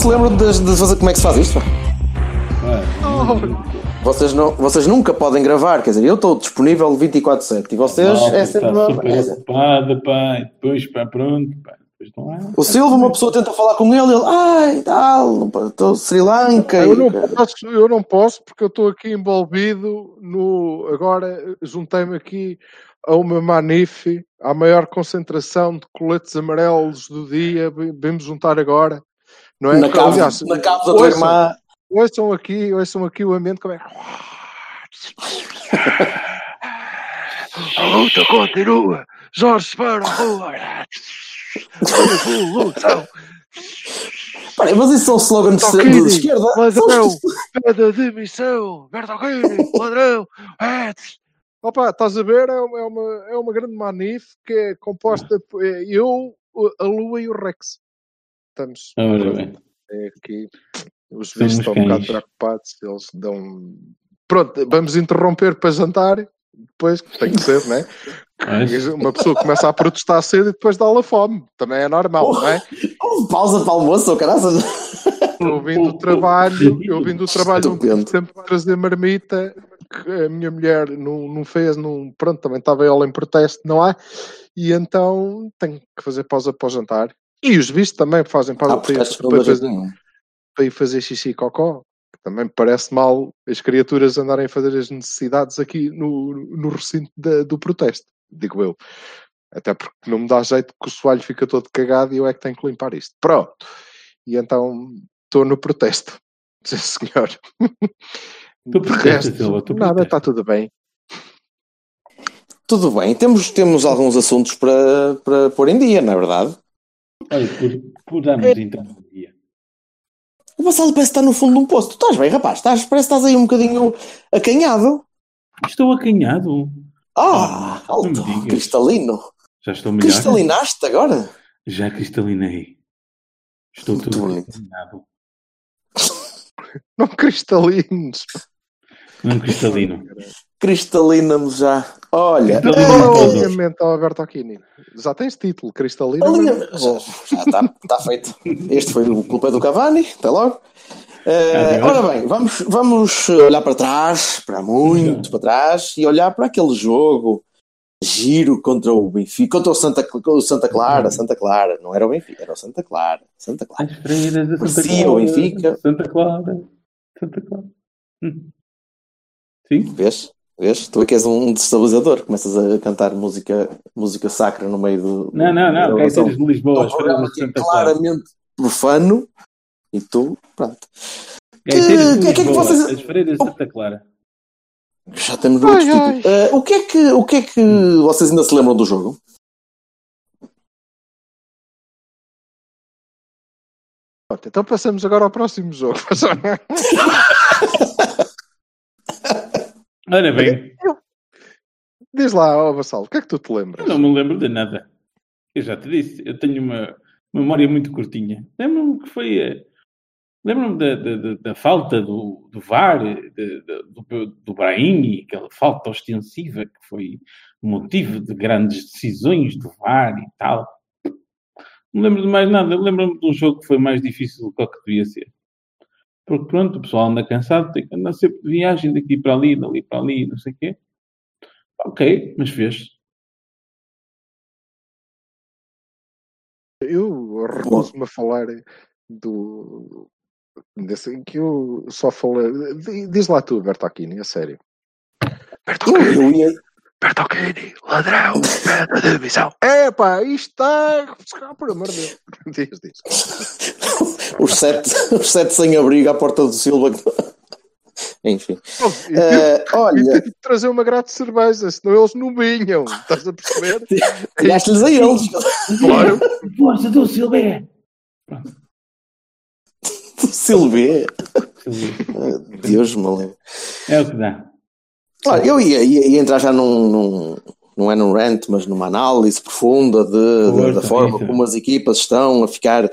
Se lembram de, de fazer como é que se faz isto? pá? Vocês, não, vocês nunca podem gravar, quer dizer, eu estou disponível 24-7 e vocês é sempre está uma. super ocupada, pá, depois, pá, pronto, pá, depois. O Silva, uma pessoa tenta falar com ele, ele, ai, tal, estou Sri Lanka. Eu e- não, posso, eu não posso porque eu estou aqui envolvido no. Agora juntei-me aqui a uma Manife, à maior concentração de coletes amarelos do dia. Vem-me juntar agora. Não é? na cave, Aliás, na cave da tua ouçam- irmã. Ouçam aqui, ouçam aqui o ambiente como é. A luta continua! Jorge para a rua! Revolução! Peraí, mas isso são slogans de, esquerda? ladrão, pede a demissão, Bertolini, ladrão, é. Opa, estás a ver? É uma, é uma, é uma grande manif que é composta por é eu, a Lua e o Rex. Estamos é aqui. Os bichos estão um bocado preocupados, eles dão. Pronto, vamos interromper para jantar. Depois, tem que ser, não é? Mas, Uma pessoa começa a protestar cedo e depois dá-la fome. Também é normal, não é? Houve pausa para almoço, ou caraças. Eu vim do trabalho, eu vim do trabalho tempo de trazer marmita, que a minha mulher não, não fez, não, pronto, também estava ela em protesto, não é? E então tenho que fazer pausa para o jantar. E os bichos também fazem pausa Ah, para, para, jeito fazer, nenhum. para ir fazer xixi e cocó. que Também parece mal as criaturas andarem a fazer as necessidades aqui no, no recinto da- do protesto, digo eu. Até porque não me dá jeito que o soalho fica todo cagado e eu é que tenho que limpar isto. Pronto. E então estou no protesto. Sim, senhor. Tu De protestas, resto, nada, está tudo bem. Tudo bem, temos, temos alguns assuntos para, para pôr em dia, não é verdade? Olha, por, por darmos então um dia. O Vassalo parece estar no fundo de um poço. Tu estás bem, rapaz? Estás, parece que estás aí um bocadinho acanhado. Estou acanhado. Ah, me alto, cristalino. Já estou melhor. Cristalinaste agora? Já cristalinei. Estou Muito tudo bonito. acanhado. Não cristalinos. Não cristalino. Cristalina-me já. Olha, é alinhamento ao Alberto Aquini? Já tens título, mas- já está está feito. Este foi o culpa do Cavani, até logo. Adeus. ora bem, vamos, vamos olhar para trás, para muito para trás, e olhar para aquele jogo giro contra o Benfica, contra o Santa, o Santa Clara, Santa Clara, não era o Benfica, era o Santa Clara, Santa Clara. As freiras da Santa Clara. o Benfica. Santa Clara. Santa Clara. Sim? Vês? Vês? Tu é que és um destabilizador, começas a cantar música, música sacra no meio do. Não, não, não. Gaiteiros gravação. de Lisboa. Que é claramente profano e tu, pronto. Gaiteiros de que- que é que Lisboa. vocês- As freiras de Santa Clara. Já temos muito Ai, ai. Eh, o, que é que, o que é que vocês ainda se lembram do jogo? Pronto, então passamos agora ao próximo jogo. Ora bem, Diz lá, ó Vassal, o que é que tu te eu lembras? não me lembro de nada. Eu já te disse, eu tenho uma memória muito curtinha. Lembro-me que foi. eh, Lembro-me da, da, da- falta do, do VAR, de- do, do Brahim, aquela falta ostensiva que foi motivo de grandes decisões do VAR e tal. Não lembro de mais nada. Eu Lembro-me de um jogo que foi mais difícil do que o que devia ser. Porque pronto, o pessoal anda cansado, tem que andar sempre de viagem daqui para ali, dali para ali, não sei o quê. Ok, mas fez. Eu recuso-me a falar do. Desse, que eu só falei. di- Diz lá tu, Bertocchini, a sério. Eu, Bertocchini, ladrão, pede a demissão. É pá, isto está. Por amor de Deus. Diz, diz. Os sete, os sete sem abrigo à porta do Silva. Enfim. Oh, E olha, tive trazer uma grade de cerveja, senão eles não vinham. Estás a perceber? tiraste-lhes a eles. Claro. Força do Silvé! Silvê. Silvé. Deus me livre. É o que dá. Olha, eu ia, ia- ia entrar já num, num- não é num rant, mas numa análise profunda de, de- da forma isso. como as equipas estão a ficar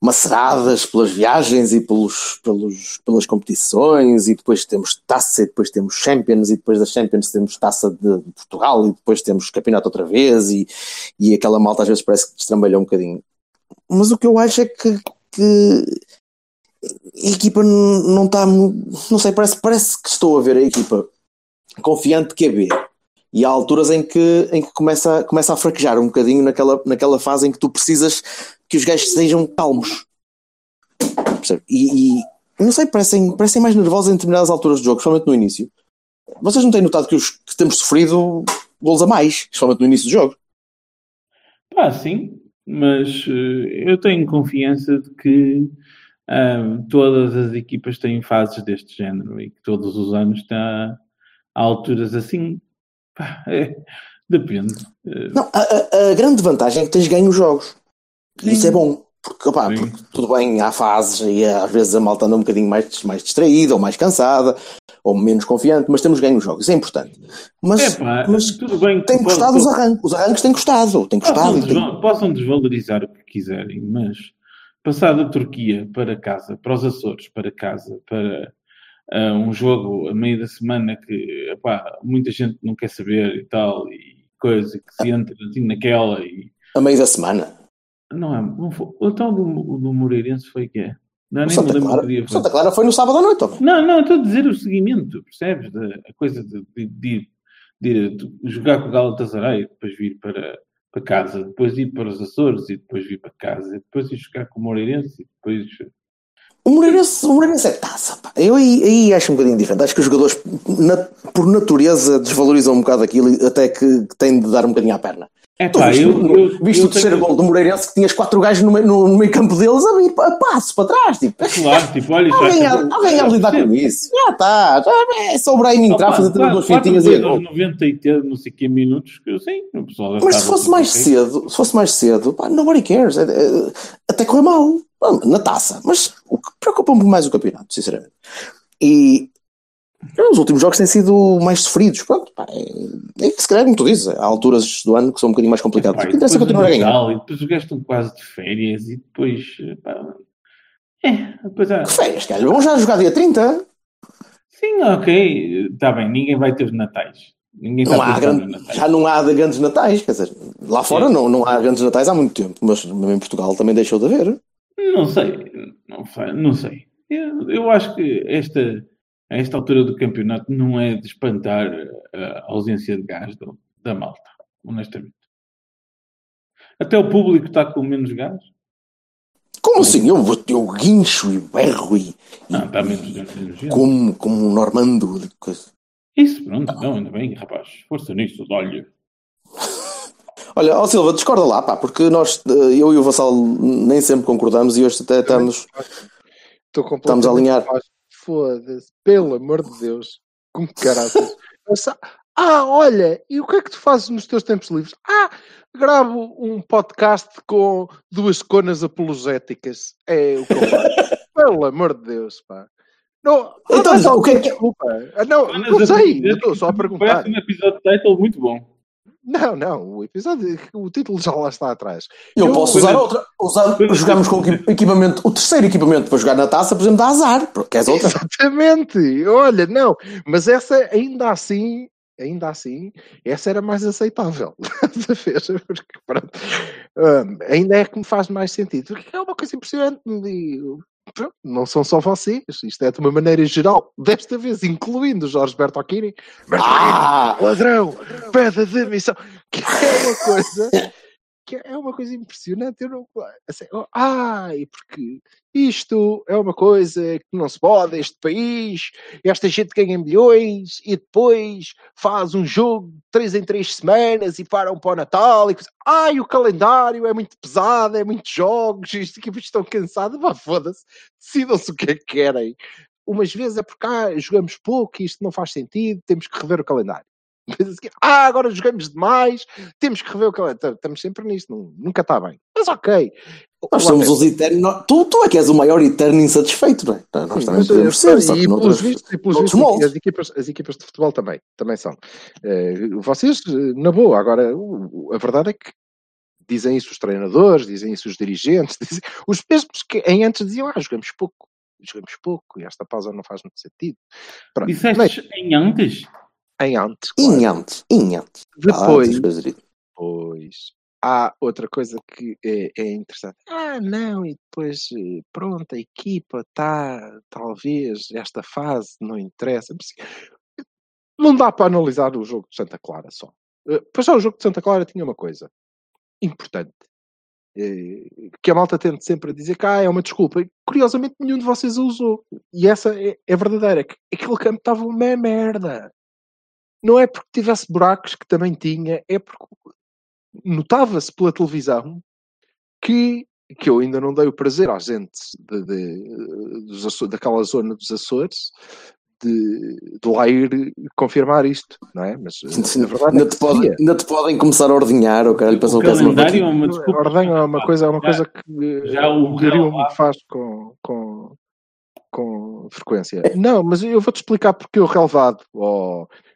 maceradas pelas viagens e pelos, pelos, pelas competições, e depois temos taça, e depois temos Champions, e depois da Champions temos taça de, de Portugal, e depois temos campeonato outra vez, e, e aquela malta às vezes parece que destrambelha um bocadinho. Mas o que eu acho é que, que a equipa não está. Não sei, parece, parece que estou a ver a equipa confiante que é B. E há alturas em que, em que começa, começa a fraquejar um bocadinho naquela, naquela fase em que tu precisas que os gajos sejam calmos. E, e, não sei, parecem, parecem mais nervosos em determinadas alturas do jogo, especialmente no início. Vocês não têm notado que, os, que temos sofrido gols a mais, especialmente no início do jogo? Pá, sim, mas eh, eu tenho confiança de que ah, todas as equipas têm fases deste género e que todos os anos está a alturas assim. Pá, é, depende. Eh, Não, a, a- a grande vantagem é que tens ganho os jogos. E isso Sim. é bom. Porque, Sim. porque tudo bem, há fases e às vezes a malta anda um bocadinho mais, mais distraída ou mais cansada ou menos confiante, mas temos ganho os jogos. É importante. Mas, é pá, mas tudo bem que tem gostado os arranques. Os arranques têm gostado. Têm gostado. Possam, e tem- desval- possam desvalorizar o que quiserem, mas passar da Turquia para casa, para os Açores para casa, para ah, um jogo a meio da semana que epá, muita gente não quer saber e tal, e coisa que se entra assim naquela e A meio da semana. Não é. Não foi, o tal do, do Moreirense foi que é? Não, nem Santa Clara, dia foi. Santa Clara foi no sábado à noite. Não, não, estou a dizer o seguimento, percebes? Da, a coisa de, de, de- de de jogar com o Galatasaray, depois vir para, para casa, depois ir para os Açores e depois vir para casa, e depois ir jogar com o Moreirense e depois. O Moreirense, o Moreirense é taça. Pá. Eu aí, aí acho um bocadinho diferente. Acho que os jogadores, na- por natureza, desvalorizam um bocado aquilo e até que, que têm de dar um bocadinho à perna. É pá, viste, eu. eu, viste eu o terceiro tenho- gol do Moreirense que tinhas quatro gajos no meio, no, no meio campo deles a vir a passo para trás. Tipo, Claro, tipo, olha, alguém, ser- alguém a lidar com isso. Já está. Já, é só o Brahim entrar, Opa, fazer quatro- duas fintinhas e gols gol. aos 90 e ter não sei que minutos, que sei, o pessoal Mas se fosse mais ok. cedo, se fosse mais cedo, pá, nobody cares. É- é- até correu mal. Na taça. Mas o que preocupa-me mais o campeonato, sinceramente. E os últimos jogos têm sido mais sofridos. Pronto, pá, é, é se calhar, como tu dizes, há alturas do ano que são um bocadinho mais complicadas. Pá, O e que interessa é depois continuar a o ganhar. E depois os estão quase de férias e depois. Pá, é, depois há. Que férias, cara. Vamos já jogar dia 30. Sim, ok, está bem, ninguém vai ter natais. Ninguém Não está há grande- já não há de grandes natais, quer dizer, lá fora Sim. não, não há grandes natais há muito tempo, mas em Portugal também deixou de haver. Não sei, não sei. Não sei. Eu, eu acho que esta, a esta altura do campeonato não é de espantar a ausência de gás do- da malta, honestamente. Até o público está com menos gás. Como assim? Eu, eu guincho e berro e, Não, está menos, gente. como, como um normando. de coisa. Isso, pronto, não, ainda bem, rapaz. Força nisso, olha. Olha, ó Silva, discorda lá, pá, porque nós, eh, eu e o Vassal nem sempre concordamos e hoje até estamos. Estou Estamos completamente a alinhar. Foda-se, pelo amor de Deus. Com que caraças. Ah, olha, e o que é que tu fazes nos teus tempos livres? Ah, gravo um podcast com duas conas apologéticas. É o que eu faço. pelo amor de Deus, pá. Não, Então, ah, o que é que- Desculpa. Ah, Não, não sei, estou só a perguntar. Parece um episódio de title muito bom. Não, não, o episódio, o título já lá está atrás. Eu, Eu- posso usar outra. Usar, jogamos com equipamento, o terceiro equipamento para jogar na taça, por exemplo, dá azar. porque Queres outra? Exatamente, olha, não, mas essa ainda assim, ainda assim, essa era mais aceitável. Porque, pronto, hum, ainda é que me faz mais sentido. Porque é uma coisa impressionante. pronto, não são só vocês, isto é de uma maneira geral, desta vez incluindo o Jorge Bertocchini. Ah! ladrão, pede a demissão, que é uma coisa que é uma coisa impressionante. Eu não, assim, oh, ai, porque isto é uma coisa que não se pode, este país, esta gente ganha milhões e depois faz um jogo de 3 em 3 semanas e param para o Natal e. Ai, o calendário é muito pesado, é muitos jogos, isto que estão cansados, vá foda-se, decidam-se o que é que querem. umas vezes é porque ah, jogamos pouco e isto não faz sentido, temos que rever o calendário. Ah, agora jogamos demais, temos que rever o calendário. Estamos sempre nisto, nunca está bem. Mas ok. Nós somos os eternos. Tu, tu é que és o maior eterno insatisfeito, não é? Então, Nós Sim, também mas, podemos eh, ser, só e que pelos noutras- vistos, e pelos vistos, as equipas, as equipas de futebol também, também são. Eh, vocês, eh, na boa, agora, a verdade é que dizem isso os treinadores, dizem isso os dirigentes, dizem- os mesmos que em antes diziam, ah, jogamos pouco, jogamos pouco, e esta pausa não faz muito sentido. Pronto, mas Disseste em antes? Em antes, claro. Em antes, em antes. Ah, Depois, essas coisas aí. Pois. Há outra coisa que é, é interessante. Ah, não, e depois, eh, pronto, a equipa está, talvez, esta fase não interessa. Não dá para analisar o jogo de Santa Clara só. Eh, Pois já o jogo de Santa Clara tinha uma coisa importante. eh, Que a malta tende sempre a dizer que ah, é uma desculpa. Curiosamente, nenhum de vocês a usou. E essa é, é verdadeira. que Aquele campo estava uma merda. Não é porque tivesse buracos, que também tinha, é porque notava-se pela televisão que, que eu ainda não dei o prazer à gente de, de- dos Aço- daquela zona dos Açores de, de lá ir confirmar isto, não é? Mas a verdade é Ainda que te, podem, seria. ainda te podem começar a ordenhar, o caralho, O pensou que és uma é vaquinha. uma desculpa. ordem é uma coisa, é uma Já- coisa que já o o Gario relevado- faz com, com, com frequência. Não, mas eu vou-te explicar porque o relevado, ó, eh,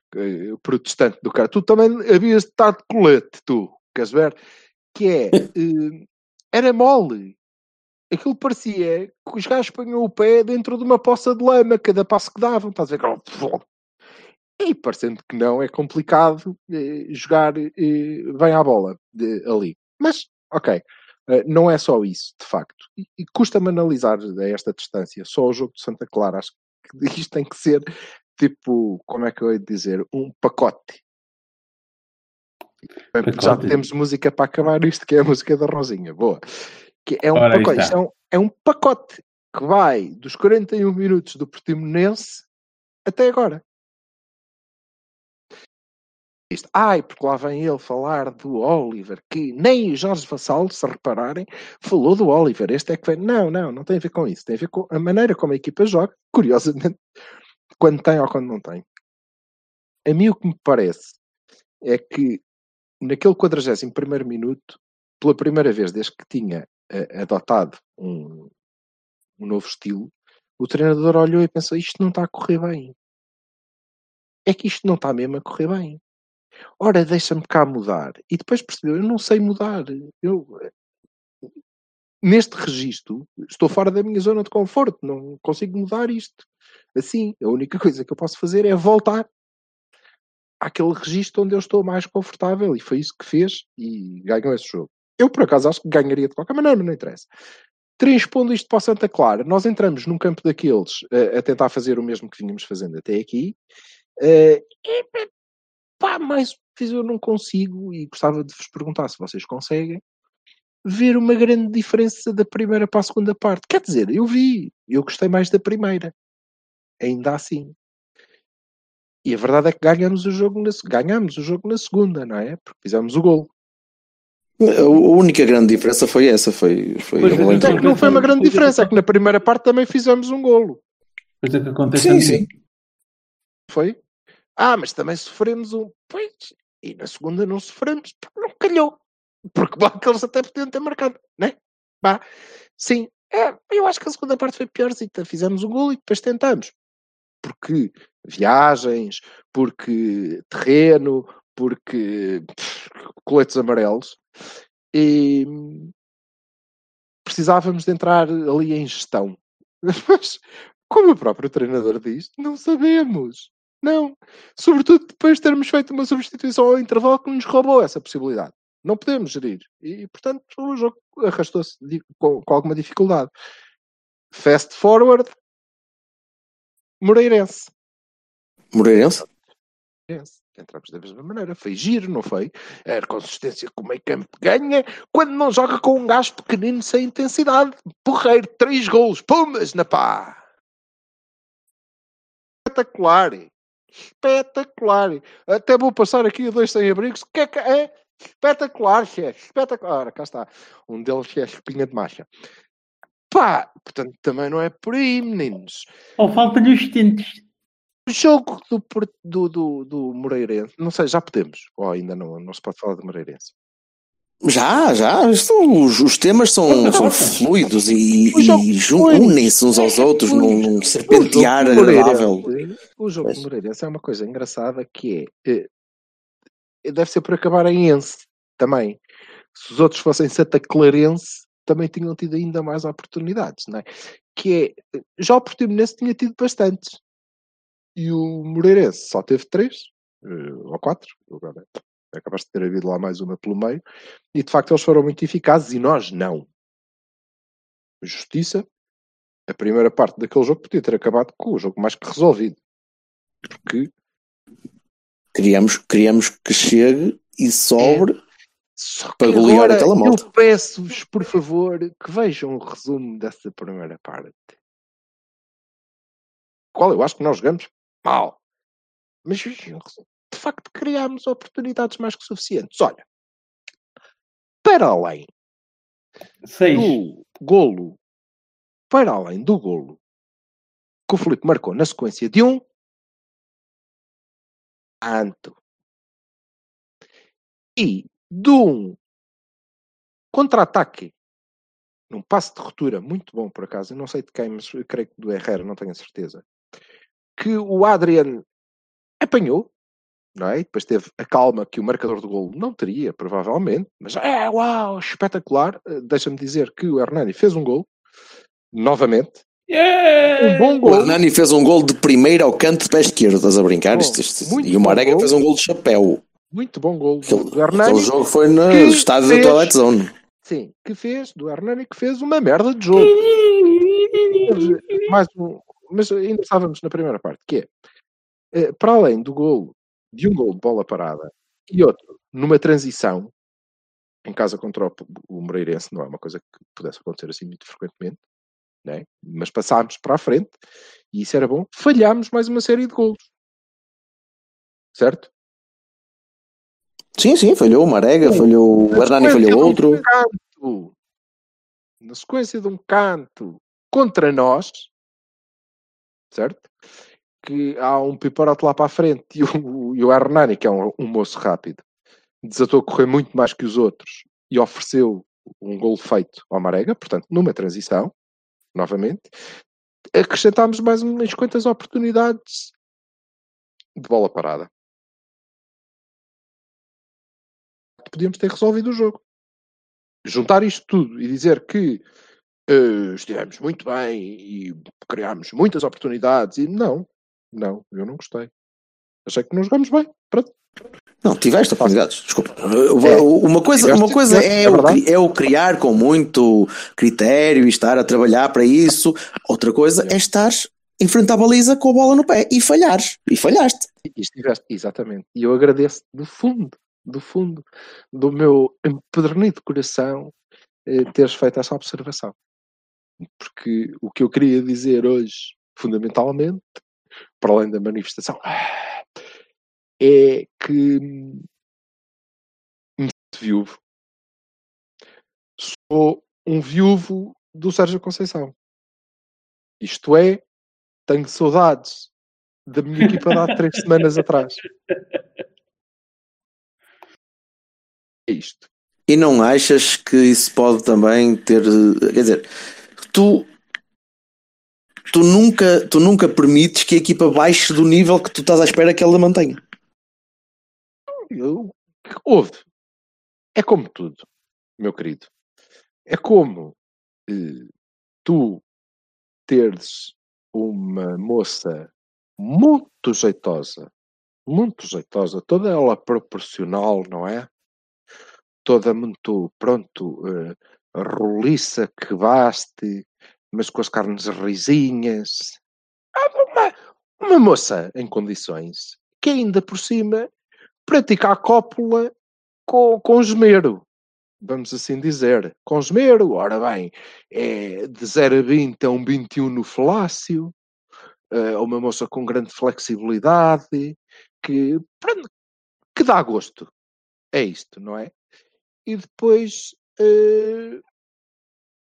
protestante do cara, tu também havias de estar de colete, tu, queres ver? Que é, eh, era mole. Aquilo parecia que os gajos punham o pé dentro de uma poça de lama, cada passo que davam, estás a ver? E parecendo que não, é complicado eh, jogar eh, bem à bola de- ali. Mas, ok, eh, não é só isso, de facto. E, e custa-me analisar a esta distância só o jogo de Santa Clara. Acho que isto tem que ser tipo, como é que eu ia dizer, um pacote. Porque Já Pacote. temos música para acabar isto, que é a música da Rosinha. Boa. Que é um Ora, pacote. Isto é um, é um pacote que vai dos 41 minutos do Portimonense até agora. Isto, ai, porque lá vem ele falar do Oliver, que nem o Jorge Vassal, se repararem, falou do Oliver. Este é que vem. Não, não, não tem a ver com isso. Tem a ver com a maneira como a equipa joga, curiosamente, quando tem ou quando não tem. A mim o que me parece é que naquele 41 minuto, pela primeira vez desde que tinha eh, adotado um, um novo estilo, o treinador olhou e pensou: isto não está a correr bem. É que isto não está mesmo a correr bem. Ora, deixa-me cá mudar. E depois percebeu: eu não sei mudar. Eu, eh, neste registro, estou fora da minha zona de conforto. Não consigo mudar isto. Assim, a única coisa que eu posso fazer é voltar àquele registro onde eu estou mais confortável. E foi isso que fez e ganhou esse jogo. Eu, por acaso, acho que ganharia de qualquer maneira, mas não interessa. Transpondo isto para o Santa Clara, nós entramos num campo daqueles eh, a tentar fazer o mesmo que vínhamos fazendo até aqui. eh, e, pá, mais eu não consigo, e gostava de vos perguntar se vocês conseguem, ver uma grande diferença da primeira para a segunda parte. Quer dizer, eu vi, eu gostei mais da primeira. Ainda assim. E a verdade é que ganhamos o jogo na, ganhamos o jogo na segunda, não é? Porque fizemos o gol. A a única grande diferença foi essa, foi, foi Pois é, É que não foi uma grande diferença, é que na primeira parte também fizemos um golo. Coisa que acontece Sim, sim. Foi? Ah, mas também sofremos um. Pois, e na segunda não sofremos porque não calhou. Porque bom, que eles até podiam ter marcado, né? Bah, sim, é, eu acho que a segunda parte foi piorzita. Fizemos um gol e depois tentamos. Porque viagens, porque terreno, porque pff, coletes amarelos. E precisávamos de entrar ali em gestão. Mas, como o próprio treinador diz, não sabemos. Não. Sobretudo depois de termos feito uma substituição ao intervalo que nos roubou essa possibilidade. Não podemos gerir. E, portanto, o jogo arrastou-se com, com alguma dificuldade. Fast forward. Moreirense. Moreirense? Moreirense. Entramos da mesma maneira. Foi giro, não foi? Era consistência que o meio campo ganha quando não joga com um gajo pequenino sem intensidade. Porreiro, três golos. Pumas na pá. Espetacular. Espetacular. Até vou passar aqui a dois sem-abrigos. O que é que é? Espetacular, chefe. Espetacular. Ora, cá está. Um deles é a espinha de marcha. Pá, portanto, também não é por aí, meninos. Ou falta-lhe os dentes. O jogo do, do, do, do Moreirense, não sei, já podemos, ou ainda não, não se pode falar do Moreirense. Já, já. Isto, os, os temas são, são fluidos e, e unem-se uns aos outros num, num serpentear agradável. O jogo do Moreirense é uma coisa engraçada que é, eh, deve ser por acabar em Ense também. Se os outros fossem Santa Clarense, também tinham tido ainda mais oportunidades, não é? Que é, já o Portimonense tinha tido bastantes. E o Moreirense só teve três, eh, ou quatro, agora é capaz de ter havido lá mais uma pelo meio, e de facto eles foram muito eficazes e nós não. Justiça, a primeira parte daquele jogo podia ter acabado com o jogo mais que resolvido. Porque Queríamos, queríamos que chegue e sobre. Só Para que golear agora aquela malta. eu peço-vos, por favor, que vejam o resumo dessa primeira parte. Qual eu acho que nós jogamos mal. Mas vejam o resumo. de facto criámos oportunidades mais que suficientes. Olha, para além Seis. do golo, para além do golo que o Filipe marcou na sequência de um, Anto. E de um contra-ataque, num passe de ruptura muito bom por acaso, eu não sei de quem, mas eu creio que do Herrera, não tenho a certeza, que o Adrian apanhou, não é? E depois teve a calma que o marcador do golo não teria, provavelmente, mas é, uau, espetacular. Eh, Deixa-me dizer que o Hernani fez um gol, novamente, Yeah! um bom O gol. Hernani fez um gol de primeira ao canto de pé esquerdo, estás a brincar? Bom, Isto- isto- e o Marega gol. fez um gol de chapéu. Muito bom gol Aquele, do Hernani. aquele jogo foi no que estádio da fez- Twilight Zone. Sim, que fez, do Hernani, que fez uma merda de jogo. Mas, mais um, mas ainda estávamos na primeira parte, que é, eh, para além do gol, de um gol de bola parada e outro numa transição, em casa contra o, o Moreirense, não é uma coisa que pudesse acontecer assim muito frequentemente, né? mas passámos para a frente e isso era bom, falhámos mais uma série de golos. Certo? Sim, sim, falhou o Marega, Sim. falhou o Na Hernani, falhou de um outro. canto, na sequência de um canto contra nós, certo? Que há um piparote lá para a frente e o, e o Hernani, que é um, um moço rápido, desatou a correr muito mais que os outros e ofereceu um gol feito ao Marega, portanto, numa transição, novamente. Acrescentámos mais umas quantas oportunidades de bola parada. Podíamos ter resolvido o jogo juntar isto tudo e dizer que eh, estivemos muito bem e criámos muitas oportunidades e não, não, eu não gostei. Achei que não jogamos bem. Pronto. Não, tiveste oportunidades, desculpa. É, uma coisa, tiveste, uma coisa é, é o, é o criar com muito critério e estar a trabalhar para isso. Outra coisa é estar em frente à baliza com a bola no pé e falhares. E falhaste. E estiveste, exatamente. E eu agradeço do fundo, do fundo do meu empedernido coração eh, teres feito essa observação. Porque o que eu queria dizer hoje, fundamentalmente, para além da manifestação, é que me sinto viúvo. Sou um viúvo do Sérgio Conceição. Isto é, tenho saudades da minha equipa de há três semanas atrás. É isto. E não achas que isso pode também ter. Quer dizer, tu. Tu nunca, tu nunca permites que a equipa baixe do nível que tu estás à espera que ela mantenha. Houve. É como tudo, meu querido. É como eh, tu teres uma moça muito jeitosa, muito jeitosa, toda ela proporcional, não é? Toda muito, pronto, eh, roliça que baste, mas com as carnes risinhas. Ah, Uma, uma moça em condições que ainda por cima pratica a cópula com, com esmero. Vamos assim dizer. Com esmero, ora bem, é de 0 a 20 a um 21 no falácio. É uma moça com grande flexibilidade, que, que dá gosto. É isto, não é? E depois eh,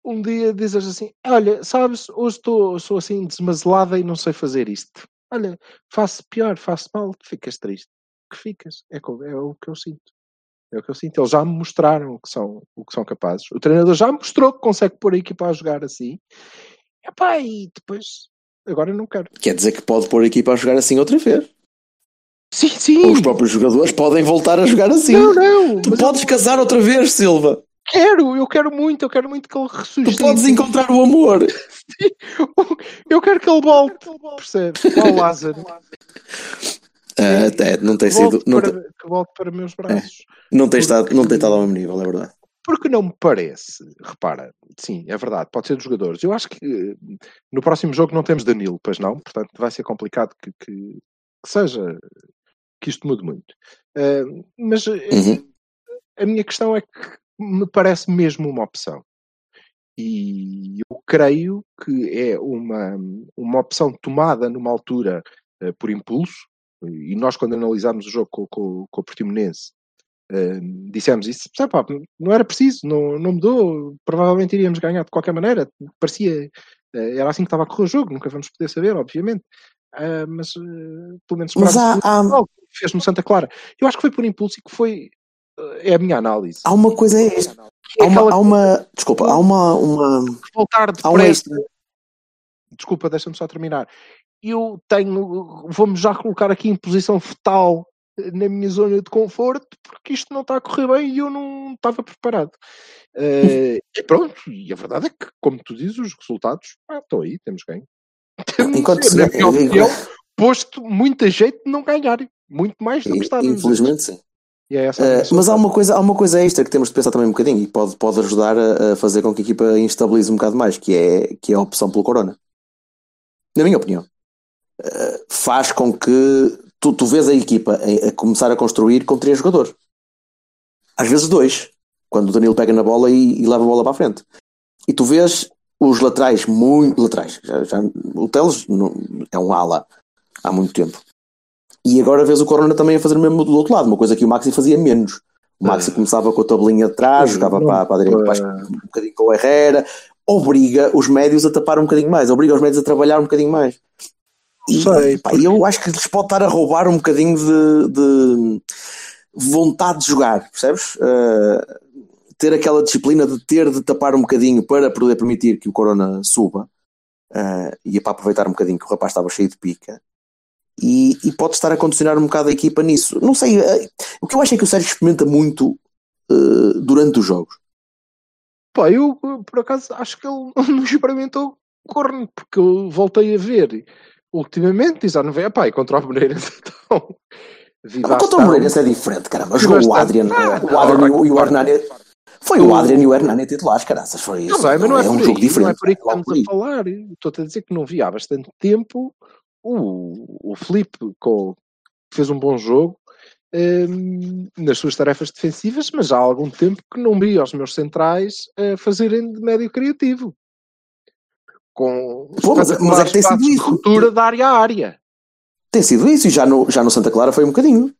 um dia dizes assim: Olha, sabes, hoje estou, sou assim desmazelada e não sei fazer isto. Olha, faço pior, faço mal, ficas triste. Que ficas? É, é o que eu sinto. É o que eu sinto. Eles já me mostraram o que são, o que são capazes. O treinador já me mostrou que consegue pôr a equipa a jogar assim. Epá, e depois, agora eu não quero. Quer dizer que pode pôr a equipa a jogar assim outra vez. Sim, sim. Os próprios jogadores podem voltar a jogar assim. Não, não. Tu mas eu podes casar outra vez, Silva. quero, eu quero muito, eu quero muito que ele Tu ressuscite. podes encontrar o amor. Eu quero que ele volte, percebes? Ó Lázaro. Ah, é, não tem Que volte, sido. Não, para, tem- que volte para meus braços. não tem estado, não tem estado ao mesmo nível, é verdade. Porque não me parece, repara, sim, é verdade, pode ser dos jogadores. Eu acho que eh, no próximo jogo não temos Danilo, pois não, portanto vai ser complicado que, que- que seja, que isto mude muito. Eh, mas eh, Uhum. a minha questão é que me parece mesmo uma opção. E eu creio que é uma, uma opção tomada numa altura eh, por impulso, e nós quando analisámos o jogo com, com, com o Portimonense, eh, dissemos isso, "Sabe, pá, não era preciso, não, não mudou, provavelmente iríamos ganhar de qualquer maneira, parecia, era assim que estava a correr o jogo, nunca vamos poder saber, obviamente, Ah, mas eh, pelo menos Mas há, esperava-se há, algo que fez no Santa Clara. Eu acho que foi por impulso e que foi, eh, é a minha análise. há uma coisa é esta. É Há uma, há uma. Desculpa, há uma. uma voltar depressa. extra. Desculpa, deixa-me só terminar. Eu tenho, vamos já colocar aqui em posição fetal eh, na minha zona de conforto, porque isto não está a correr bem e eu não estava preparado. Eh, e pronto, e a verdade é que, como tu dizes, os resultados ah, estão aí, temos ganho. Se- na minha opinião, posto muita jeito de não ganhar. Muito mais do que está a dizer. Infelizmente, sim. É Uh, mas há uma, coisa, há uma coisa extra que temos de pensar também um bocadinho e pode, pode ajudar a, a fazer com que a equipa instabilize um bocado mais, que é, que é a opção pelo Corona. Na minha opinião. Uh, faz com que tu, tu vês a equipa a, a começar a construir com três jogadores. Às vezes dois. Quando o Danilo pega na bola e, e leva a bola para a frente. E tu vês os laterais muito laterais. Já, já- o Teles não- é um ala há muito tempo. E agora vês o Corona também a fazer o mesmo do outro lado, uma coisa que o Maxi fazia menos. O Maxi Ah. começava com a tabelinha de trás, jogava Não, para, para a direita, para a ah. esquerda, um bocadinho com o Herrera, obriga os médios a tapar um bocadinho mais, obriga os médios a trabalhar um bocadinho mais. E Sei, pá, eu acho que lhes pode estar a roubar um bocadinho de, de vontade de jogar, percebes? Uh, ter aquela disciplina de ter de tapar um bocadinho para poder permitir que o Corona suba uh, e é para aproveitar um bocadinho que o rapaz estava cheio de pica e, e pode estar a condicionar um bocado a equipa nisso. Não sei, uh, o que eu acho é que o Sérgio experimenta muito uh, durante os jogos. Pá, eu por acaso acho que ele não experimentou corno, porque eu voltei a ver ultimamente e já não veio. Pá, e contra o Moreirense então. vi Ah, contra o. Moreirense é diferente, caramba. Jogou o. Adrian, Ah, o Adrian e o- e o Hernani. Foi o Adrian e o Hernani titulares, caraças. Foi Não isso. bem, mas não é, um por jogo diferente. não é por aí que estamos a falar. Estou-te a dizer que não vi há bastante tempo o, o Felipe com, fez um bom jogo hum, nas suas tarefas defensivas, mas há algum tempo que não vi aos meus centrais a fazerem de médio criativo. Com Pô, mas- mas é que tem sido isso. ruptura da área a área. Tem sido isso e já no, já no Santa Clara foi um bocadinho.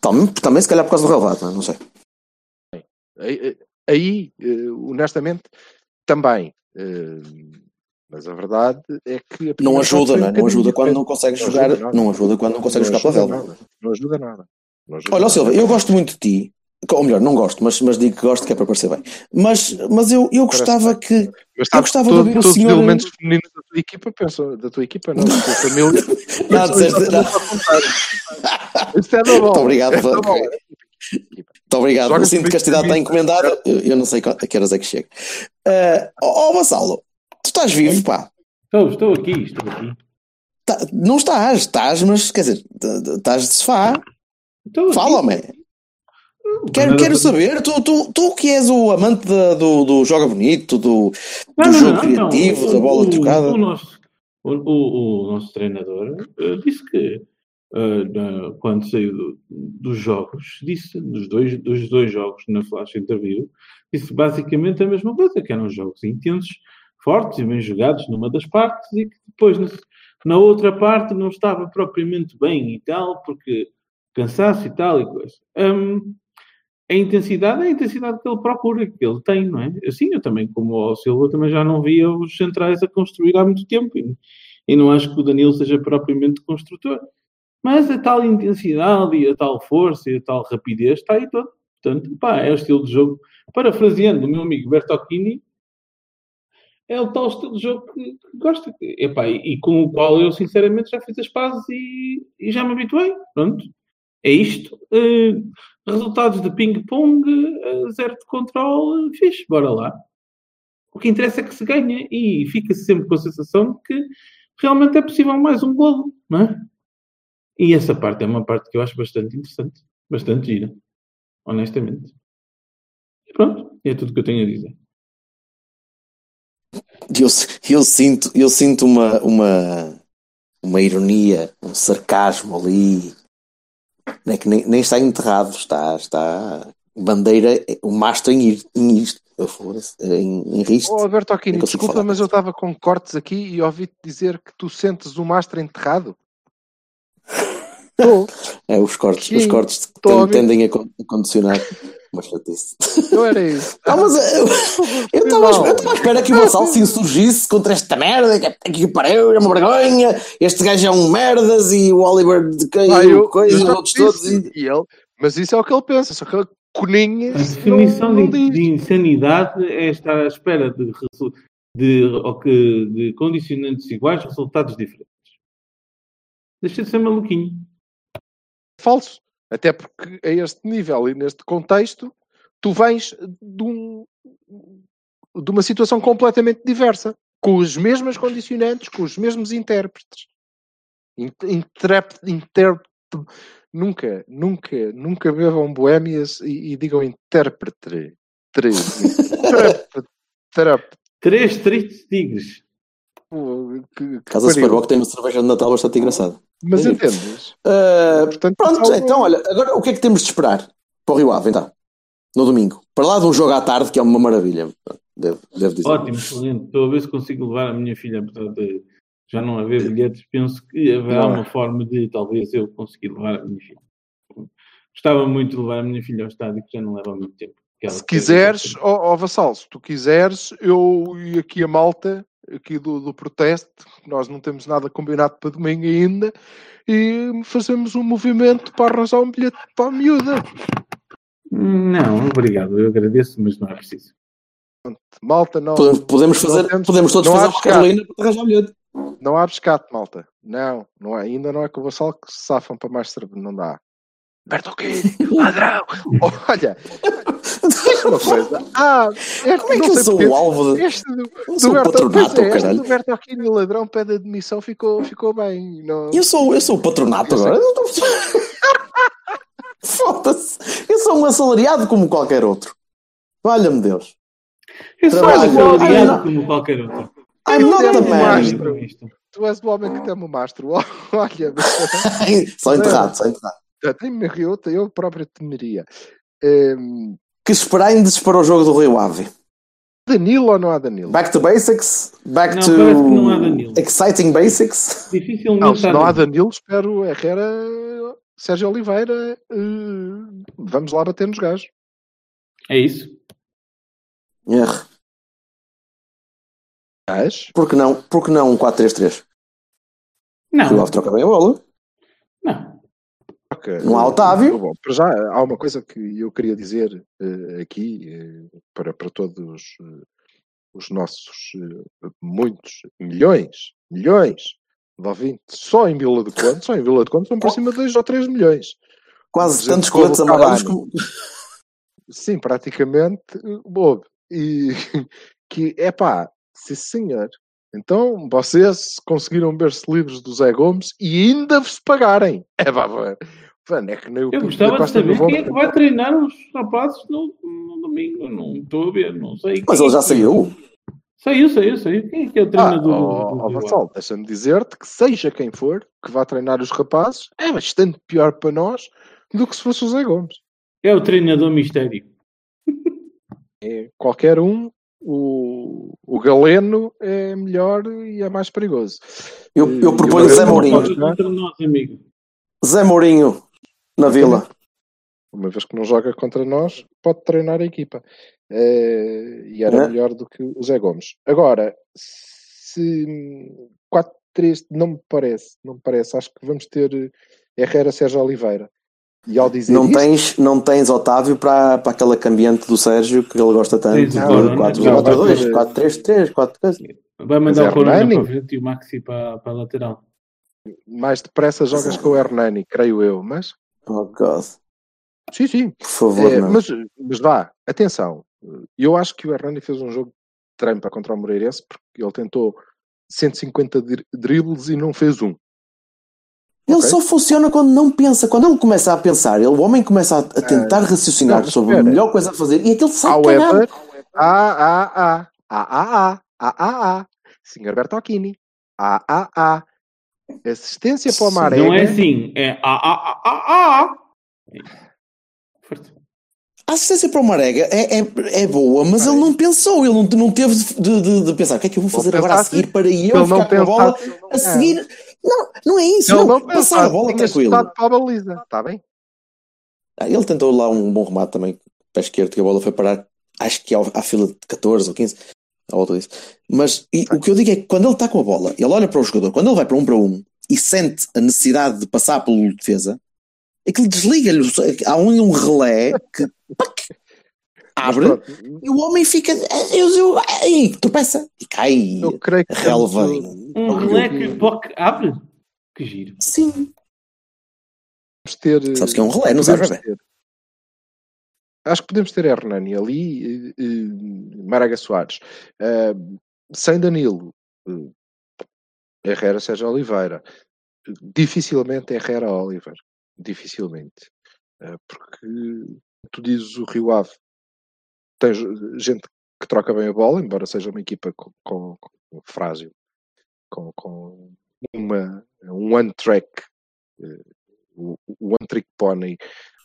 Também, também se calhar por causa do relevado, não sei. Aí, aí, eh, honestamente, também. eh, Mas a verdade é que. Não ajuda, não é? Não ajuda quando não consegues Não jogar. ajuda. Não ajuda quando não consegues Não jogar relva. nada. Não ajuda nada. Não ajuda Olha, nada. Silva, eu gosto muito de ti. Ou melhor, não gosto, mas, mas digo que gosto que é para parecer bem. Mas, mas eu, eu gostava que. Mas Eu gostava de todo- ouvir o senhor- os elementos femininos da tua equipa pensam, da tua equipa, não, da família. Não, disseste-. Isso é da bola. Muito obrigado, É. Muito obrigado. Joga o cinto de castidade está encomendado. Eu, eu não sei a que horas é que chega. Uh, ó, ó, Vassalo, tu estás vivo, pá. Estou, estou aqui, estou aqui. Tá- não estás, estás, mas quer dizer, estás de sofá. Fala-me. Quero, Nada quero para- saber, tu, tu, tu que és o amante da- do, do joga bonito, do, Não, do não, jogo não, criativo, da bola o, trocada. O nosso, o, o- o nosso treinador eh, disse que na- quando saiu do- dos jogos, disse dos dois, dos dois jogos na flash interview, disse basicamente a mesma coisa, que eram jogos intensos, fortes e bem jogados numa das partes e que depois na, na outra parte não estava propriamente bem e tal, porque cansaço e tal e coisa. Hum, a intensidade é a intensidade que ele procura, que ele tem, não é? Assim, eu também, como o Silva, também já não via os centrais a construir há muito tempo. E, e não acho que o Danilo seja propriamente construtor. Mas a tal intensidade e a tal força e a tal rapidez está aí todo. Portanto, pá, é o estilo de jogo. Parafraseando o meu amigo Bertocchini, é o tal estilo de jogo que, gosta. Epá, e, com o qual eu, sinceramente, já fiz as pazes e, e já me habituei. Pronto. É isto. Uh, resultados de ping-pong, uh, zero de controle, fixe, bora lá. O que interessa é que se ganha e fica-se sempre com a sensação de que realmente é possível mais um golo, não é? E essa parte é uma parte que eu acho bastante interessante, bastante gira, honestamente. E pronto, é tudo que eu tenho a dizer. Eu, eu sinto, eu sinto uma, uma, uma ironia, um sarcasmo ali. É que nem, nem está enterrado, está, está bandeira, o mastro em, em isto, em, em risto. Oh, Alberto Aquino, desculpa, mas eu estava com cortes aqui e ouvi-te dizer que tu sentes o mastro enterrado. É, os cortes, Sim, os cortes tendem a condicionar. Uma chatice. Não era isso. Ah, mas eu estava à espera que o Vassal se insurgisse contra esta merda, que, que pariu, é uma vergonha, este gajo é um merdas e o Oliver de quem ah, eu, coisa, os outros todos. E... e ele, mas isso é o que ele pensa, só que ele coninha. A definição não, não de, de, insanidade é estar à espera de, de, de condicionantes iguais, resultados diferentes. Deixa de ser maluquinho. Falso. Até porque a este nível e neste contexto, tu vens de, um, de uma situação completamente diversa, com as mesmas condicionantes, com os mesmos intérpretes. Intérprete, intérprete, nunca, nunca, nunca bebam boémias e, e digam intérprete. Três tristes tigres. Casa Superboc tem uma cerveja de Natal bastante engraçada. Mas entendes? Uh, Portanto, pronto, então olha, agora o que é que temos de esperar para o Rio Ave, então? No domingo. Para lá de um jogo à tarde, que é uma maravilha. Devo, devo dizer. Ótimo, excelente. Estou a ver se consigo levar a minha filha, apesar de já não haver bilhetes, penso que haverá uma forma de talvez eu conseguir levar a minha filha. Gostava muito de levar a minha filha ao estádio, que já não leva muito tempo. Se quiseres, ó oh, Vassal, se tu quiseres, eu e aqui a malta aqui do, do protesto, nós não temos nada combinado para domingo ainda, e fazemos um movimento para arranjar um bilhete para a miúda. Não, obrigado, eu agradeço, mas não é preciso. Malta, não. Podemos, fazer, temos, podemos todos fazer uma Carolina para arranjar o bilhete. Não há rescate, malta. Não, não é, ainda não é com o Vassal que se safam para mais cerveja, não dá. Berto ladrão! Olha, uma coisa. Ah, este, Como é que eu sou o alvo de... Este do, eu sou do patronato, é, este do Berto ladrão pede admissão, ficou, ficou bem. Não... Eu, sou, eu sou o patronato eu agora. Foda-se. Eu sou um assalariado como qualquer outro. Valha-me Deus. Eu sou um assalariado como qualquer outro. I'm not a man. Tu és o homem que tem o mastro. Olha. só enterrado, só enterrado. Até eu, eu próprio temeria. Um, que esperarem-se para o jogo do Rio Ave? Danilo ou não há Danilo? Back to basics? Back não, to não há Danilo. exciting basics? Dificilmente. Não, se não há Danilo, espero Herrera, Sérgio Oliveira. Uh, vamos lá bater nos gajos. É isso. R. Mas? Por que não, por que não um 4-3-3? Não. O Ave troca bem a bola. Não. Okay. Não há Otávio. Bom, para já há uma coisa que eu queria dizer uh, aqui uh, para, para todos uh, os nossos muitos milhões, milhões de ouvintes, só em Vila de Conde, só em Vila de Conde são por cima de 2 ou 3 milhões. Quase tantos coletes amarelos como... Sim, praticamente, bobo. E que, é pá, sim senhor, então, vocês conseguiram ver-se livres do Zé Gomes e ainda vos pagarem. É pá, mano, é que nem o Eu gostava de saber quem é que vai treinar os rapazes no, no domingo. Não estou a ver, não sei. Mas ele já saiu. Saiu, saiu, saiu. Quem é que é o treinador? Ah, oh, do, do, deixa-me dizer-te que seja quem for que vá treinar os rapazes, é bastante pior para nós do que se fosse o Zé Gomes. É o treinador mistério. É, qualquer um o, o Galeno é melhor e é mais perigoso. Eu, eu proponho Zé Mourinho. Zé Mourinho na Vila. uma vez que não joga contra nós, pode treinar a equipa. Eh, e era É. melhor do que o Zé Gomes. Agora, se 4-3 não me parece, não me parece, acho que vamos ter Herrera Sérgio Oliveira. E ao dizer Não isto, tens, não tens Otávio para, para aquela cambiante do Sérgio que ele gosta tanto. Tens de o Corona, 4-0-2, já vai 4-3-3, 4 coisas. Vai Mas mandar o Corona para frente e o Maxi para, para a lateral. mais depressa jogas com o Hernani, creio eu, mas Oh, God. sim, sim. Por favor, É, mas, mas vá, atenção. Eu acho que o Hernani fez um jogo de trampa contra o Moreirense porque ele tentou 150 dri- dribles e não fez um. Ele ok. só funciona quando não pensa. Quando ele começa a pensar, ele, o homem começa a, a tentar raciocinar não, sobre a melhor coisa a fazer e aquele sai However, cagado. a a a a a a a a Sr. Bertocchini, a a a assistência para o. Marega. Não é assim, é a a a a a. A assistência para o Marega é, é, é boa, mas ele não pensou, ele não, não teve de, de- de pensar o que é que eu vou fazer agora a seguir para eu ele ficar não com a bola a seguir. Não, não é isso. Ele não, não passar a bola tranquilo. para a baliza, está bem? Ah, ele tentou lá um bom remate também, pé esquerdo, que a bola foi parar, acho que ao- à fila de 14 ou 15, à volta disso. Mas e, o que eu digo é que quando ele está com a bola, ele olha para o jogador, quando ele vai para um para um e sente a necessidade de passar pelo defesa, é que ele desliga-lhe, há um, um relé que pac, abre e o homem fica, eu, eu, e tropeça e cai eu creio que e- Um relé que POC abre? Que giro. Sim, ter. sabes que é um relé, não sabes ter- Acho que podemos ter Hernani ali, eh, eh, Maraga Soares, eh, sem Danilo, eh, Herrera Sérgio Oliveira, dificilmente Herrera Oliver, dificilmente, Eh, porque tu dizes o Rio Ave, tens gente que troca bem a bola, embora seja uma equipa com, com- com- frágil, com, com uma, um one-track, o o one-trick pony,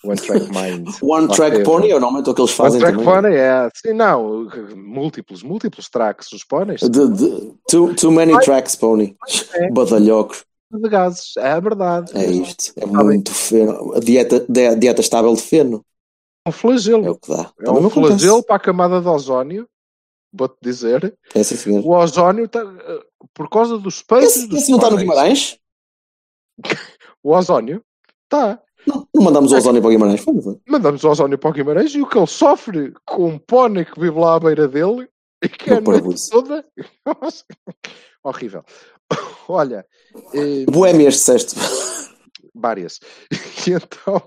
one-track mind. One track teve. pony é normalmente o que eles fazem One track também. pony é, sim, não, múltiplos, múltiplos tracks, os de- too, too many tracks, pony. É. Badalhocos. de gases, é verdade. É isto. É bem. muito feno. A dieta, a dieta estável de feno. É um flagelo. É o que dá. É Também um me acontece. flagelo para a camada de ozónio. Vou-te dizer, É assim, senhor. o ozónio está por causa dos peixes Esse, dos esse não está no. Guimarães? O ozónio está. Não, não mandamos o ozónio para o Guimarães. Foi? Mandamos o ozónio para o Guimarães e o que ele sofre com um pônei que vive lá à beira dele e que é a noite toda. Horrível. Olha, eh, Boémias, disseste. várias. E então.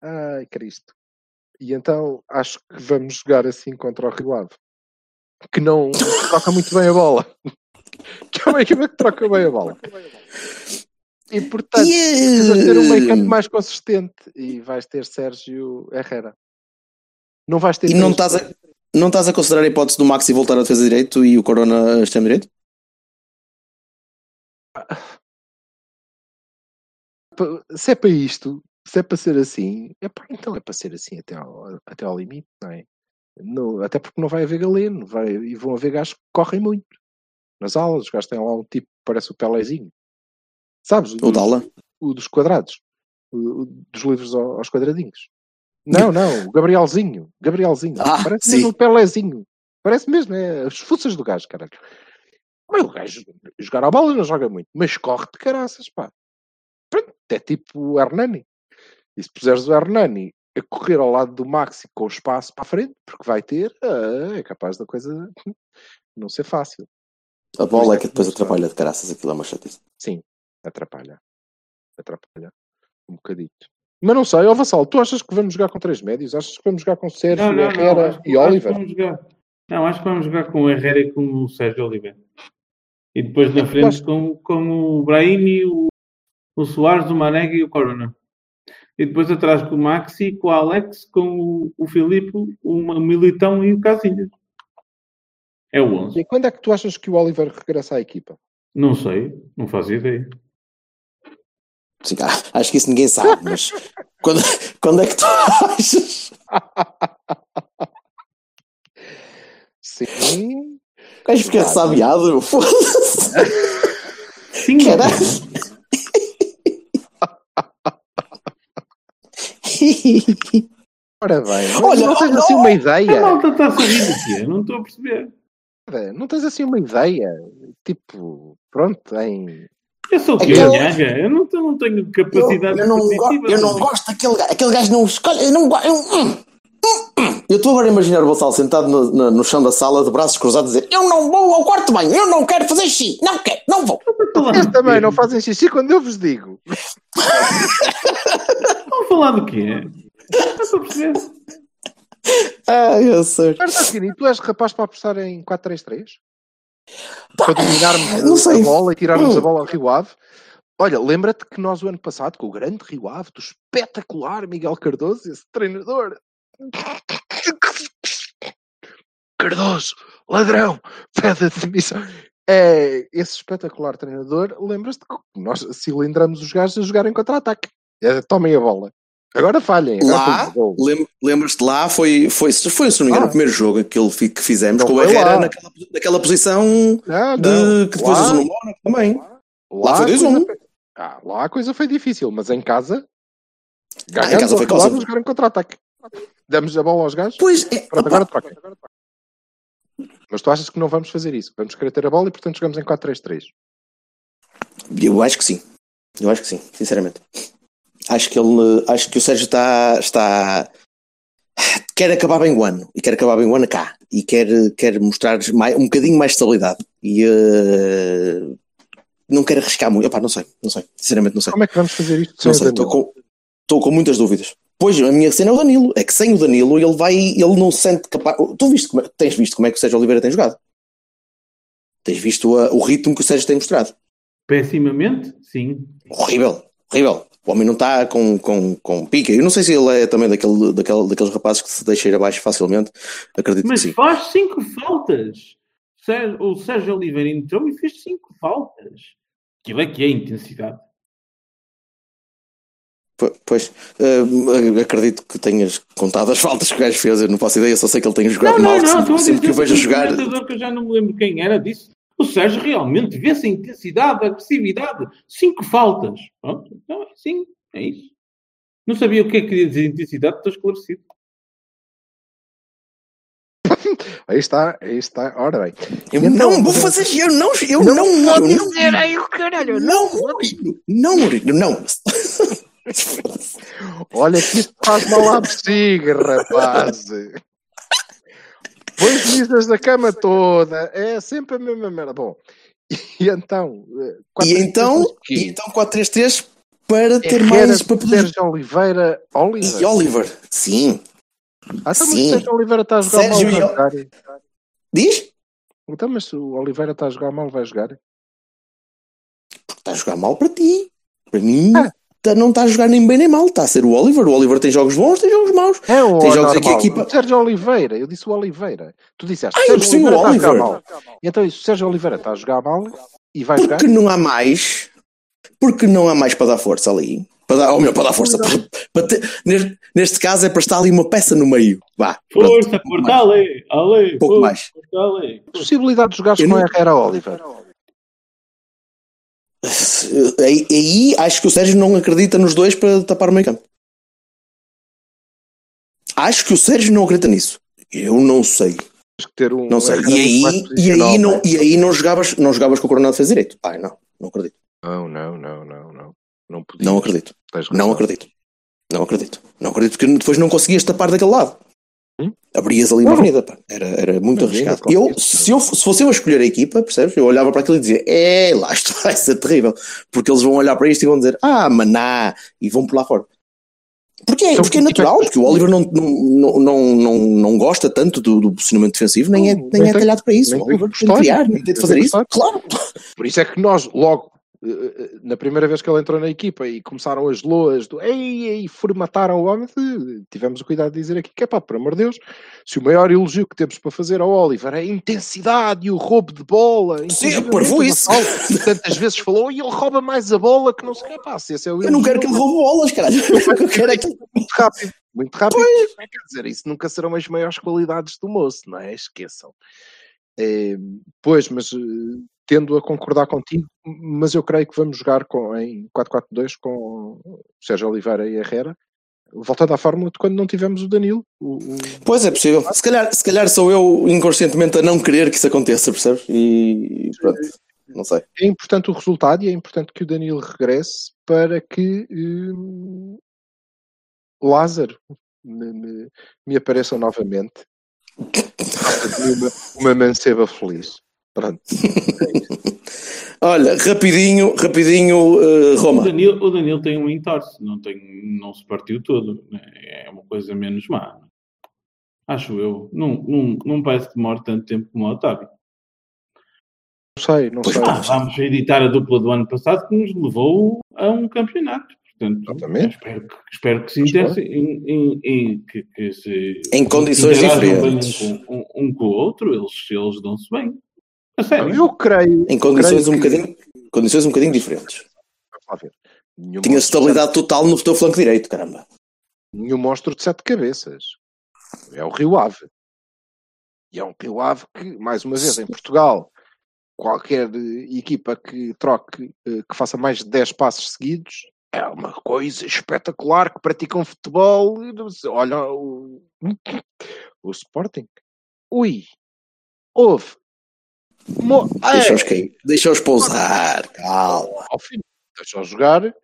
Ai, Cristo. E então acho que vamos jogar assim contra o Rio Ave. Que não troca muito bem a bola. Que é uma equipa que troca bem a bola. E portanto, precisas ter um meio campo E, mais consistente. E vais ter Sérgio Herrera. Não vais ter. e não estás a, não estás a considerar a hipótese do Maxi voltar a defesa direito e o Corona extremo direito? Pa- Se é para isto, se é para ser assim, é pá, então é para ser assim até ao, até ao limite, não é? Não- até porque não vai haver galeno vai, e vão haver gajos que correm muito nas aulas. Os gajos têm lá um tipo que parece o Pelézinho, sabes? O dos- Dala? o dos quadrados, o, o dos livros ao- aos quadradinhos. Não, não, o Gabrielzinho, Gabrielzinho, Ah, parece sim. mesmo o Pelézinho, parece mesmo, é as fuças do gajo, caralho. Mas o gajo jogar a bola não joga muito, mas corre de caraças, pá. Pronto, é tipo o Hernani. E se puseres o Hernani a correr ao lado do Maxi com espaço para a frente, porque vai ter, ah, é capaz da coisa não ser fácil. A bola é que depois atrapalha de caraças, aquilo é uma chatice. Sim, atrapalha. Atrapalha um bocadito. Mas não sei, ó Vassal, tu achas que vamos jogar com três médios? Achas que vamos jogar com Sérgio, Não, não. Herrera Acho, que- e acho Oliver? jogar. Não, acho que vamos jogar com o Herrera e com o Sérgio Oliveira. E depois na frente acho- com, com o Brahimi, o, o Soares, o Manega e o Corona. E depois atrás com o Maxi, com o Alex, com o, o Filipe, o Militão e o Casilhas. É o 11. E quando é que tu achas que o Oliver regressa à equipa? Não sei, não faço ideia. Sim, acho que isso ninguém sabe, mas quando, quando é que tu achas? Sim. O gajo fica sabiado, foda-se. Sim, Caralho. Ora bem, Olha, não tens olha, assim uma A ideia? malta está a sorrir do quê? Não estou a perceber. Não tens assim uma ideia? Tipo, pronto, em. Eu sou o quê? Aquele- Nhaga? Eu não, não tenho Eu, capacidade eu não, go- cognitiva. eu não gosto daquele gajo. Aquele gajo não escolhe. Eu não gosto. Eu, hum, hum, hum. Eu estou agora a imaginar o Gonçalo sentado no, no- no chão da sala, de braços cruzados, a dizer: Eu não vou ao quarto banho, eu não quero fazer xixi, não quero, não vou. Vocês também não fazem xixi quando eu vos digo. Vamos falar do quê? Não estou a perceber. Ah, eu sei. Bernardino, tu és rapaz para apostar em 4-3-3? Para dominarmos a bola e tirarmos a bola ao Rio Ave? Olha, lembra-te que nós o ano passado, com o grande Rio Ave, do espetacular Miguel Cardoso, esse treinador. Cardoso, ladrão, pede a demissão. É, esse espetacular treinador, lembras-te que nós cilindramos os gajos a jogarem contra-ataque. É, tomem a bola. Agora falhem. Lá, lem- lembras-te lá, foi, foi, foi, se não me engano, Ah. o primeiro jogo que, ele, que fizemos Não com o foi Herrera lá. naquela, naquela posição Não, de, que depois Lá- usou no Mónaco também. Lá foi a 2-1. coisa foi- Ah, lá a coisa foi difícil, mas em casa. Ah, em casa foi quase. quase. jogar em contra-ataque. Damos a bola aos gajos. Pois é, Pronto, agora troca. Mas tu achas que não vamos fazer isso? Vamos querer ter a bola e portanto jogamos em 4-3-3. eu acho que sim. Eu acho que sim, sinceramente. Acho que ele, acho que o Sérgio está, está quer acabar bem o ano e quer acabar bem o ano cá e quer, quer mostrar mais, um bocadinho mais de estabilidade e eh, não quer arriscar muito. Opa, não sei, não sei, sinceramente não sei. Como é que vamos fazer isto sem Não sei, estou com, estou com muitas dúvidas. Pois, a minha cena é o Danilo. É que sem o Danilo ele vai, ele não se sente capaz. Tu viste como é- tens visto como é que o Sérgio Oliveira tem jogado? Tens visto a- o ritmo que o Sérgio tem mostrado? Pessimamente, sim. Horrível, horrível. O homem não está com, com, com pica. Eu não sei se ele é também daquele, daquele, daqueles rapazes que se deixa ir abaixo facilmente. Acredito Mas que sim. faz cinco faltas. O Sérgio Oliveira entrou e fez cinco faltas. Aquilo é que é intensidade. Po- Pois, eh, acredito que tenhas contado as faltas que o gajo fez. Eu não faço ideia, só sei que ele tem jogado Não, mal. não, não. sempre, sempre que o vejo jogar. que eu já não me lembro quem era disse. O Sérgio realmente vê-se a intensidade, a agressividade. Cinco faltas. Pronto. Então, é sim, é isso. Não sabia o que é que queria dizer intensidade, estou esclarecido. Aí está, aí está. Ora bem. Eu Então, não vou fazer, eu não, eu não, não, pode eu não, dizer aí o caralho. não, não, Mourinho, não. Olha que isto faz mal à bexiga, rapaz. Pões lisas da cama toda. É sempre a mesma merda. Bom, e então... eh, quatro, E então, três, três, e então 4-3-3 para ter Herrera, mais para poder. Sérgio Oliveira, Oliver. E Oliver, sim. Ah, então, sim. Sérgio Oliveira está a jogar Sérgio mal, e vai jogar. Diz? Então, mas se o Oliveira está a jogar mal, vai jogar. Porque está a jogar mal para ti. Para mim, Ah. Tá- não está a jogar nem bem nem mal. Está a ser o Oliver. O Oliver tem jogos bons, tem jogos maus. É o Tem jogos em que a normal. equipa- O Sérgio Oliveira, eu disse o Oliveira. Tu disseste, Ah, eu Sérgio Oliveira está a jogar Oliver. mal. E então isso, o Sérgio Oliveira está a jogar mal e vai jogar. Porque não há mais. Porque não há mais para dar força ali. Para dar, ou melhor, para dar força. Para, para ter- neste, neste caso é para estar ali uma peça no meio. Vá. pronto. Força, porta, ale, ale. Pouco força, mais. porta. Possibilidade de jogares Eu com não- Herrera Oliver. Aí, aí acho que o Sérgio não acredita nos dois para tapar o meio campo. Acho que o Sérgio não acredita nisso. Eu não sei. Que um Não sei. E aí, e aí, não, não é? e aí não, jogavas, não jogavas com o Coronado fez direito. Ai, não. Não acredito. Não, não, não, não, não. Não podia. Não acredito. Não acredito. Não acredito. Não acredito porque depois não conseguias tapar daquele lado. Hum? Abrias ali uma Não. avenida. pá. Era, era muito avenida, arriscado. Eu, se, eu, se fosse eu a escolher a equipa, percebes? Eu olhava para aquilo e dizia: É, lá isto vai ser terrível. Porque eles vão olhar para isto e vão dizer: Ah, maná, e vão pular fora. Porque é, Então, porque é é natural, que- porque o Oliver não, não, não, não, não, não gosta tanto do, do posicionamento defensivo, nem é, Não, nem é talhado para isso. O Oliver tem de criar, nem tem de fazer isso. Claro. Por isso é que nós, logo, na primeira vez que ele entrou na equipa e começaram as loas do ei, ei, formataram o homem, eh, tivemos o cuidado de dizer aqui que é pá, por amor de Deus, se o maior elogio que temos para fazer ao Oliver é a intensidade e o roubo de bola, Sim, inclusivamente parvo isso. Tantas vezes falou e ele rouba mais a bola que não sei o que, pá, se esse é o Eu não quero que ele roube bolas, caralho. Eu quero é que muito rápido, muito rápido. Quer dizer, isso nunca serão as maiores qualidades do moço, não é? Esqueçam. Eh, pois, mas eh, tendo a concordar contigo, mas eu creio que vamos jogar com, em 4-4-2 com Sérgio Oliveira e Herrera voltando à fórmula de quando não tivemos o Danilo. O, o... Pois é possível. Se calhar, se calhar sou eu inconscientemente a não querer que isso aconteça, percebes? E pronto, não sei. É importante o resultado e é importante que o Danilo regresse para que hum, Lázaro me, me, me apareça novamente. uma, uma manceba feliz. Pronto. Olha, rapidinho, rapidinho, uh, O Roma. Danilo, o Danilo tem um entorse, não, tem, não se partiu todo. né? É uma coisa menos má. Acho eu. Não, não, não parece que demore tanto tempo como o Otávio. Não sei, não sei. Ah, vamos editar a dupla do ano passado que nos levou a um campeonato. Portanto, Exatamente. espero que, espero que se interesse em, em- em- que, que se Em condições diferentes. Um com, um, um com o outro, eles, eles dão-se bem. A sério. Eu creio. Em condições creio um que- bocadinho, condições um bocadinho diferentes. Vamos lá ver. Nenhum Tinha estabilidade total no teu flanco direito, caramba. nenhum monstro de sete cabeças. É o Rio Ave. E é um Rio Ave que, mais uma vez, em Portugal, qualquer eh, equipa que troque, eh, que faça mais de 10 passos seguidos, é uma coisa espetacular que praticam futebol. Olha o, o Sporting. Ui, houve. Mo- Deixa-os É, cair. Deixa-os pousar. Calma. ao fim, deixou jogar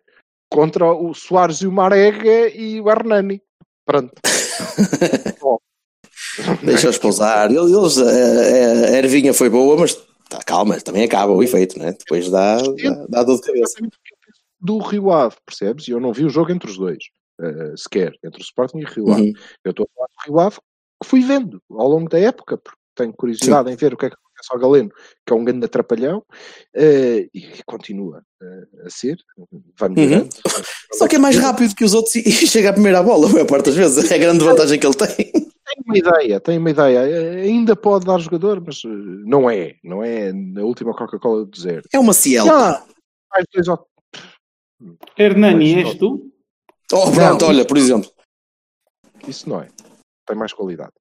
contra o Soares e o Marega e o Hernani. Pronto. Deixa-os pousar. Eles, a, a ervinha foi boa, mas tá, calma, também acaba o efeito, né? Depois dá, dá, dá dor de cabeça. exatamente o que eu penso do Rio Ave, percebes? E eu não vi o jogo entre os dois, eh, sequer, entre o Sporting e o Rio Ave. Uhum. Eu estou a falar do Rio Ave que fui vendo ao longo da época, porque tenho curiosidade em ver o que é que ao Galeno, que é um grande atrapalhão, eh, e continua eh, a ser, vai melhorando. Só que é mais rápido que os outros e, e chega a primeira bola, a maior parte das vezes. É a grande vantagem que ele tem. Tenho uma ideia, tenho uma ideia. Ainda pode dar jogador, mas eh, não é. Não é na última Coca-Cola do deserto. É uma Ciel. Ah, mais dois ou Hernani, és tu? Oh, pronto, Não, olha, por exemplo. Isso não é. Tem mais qualidade.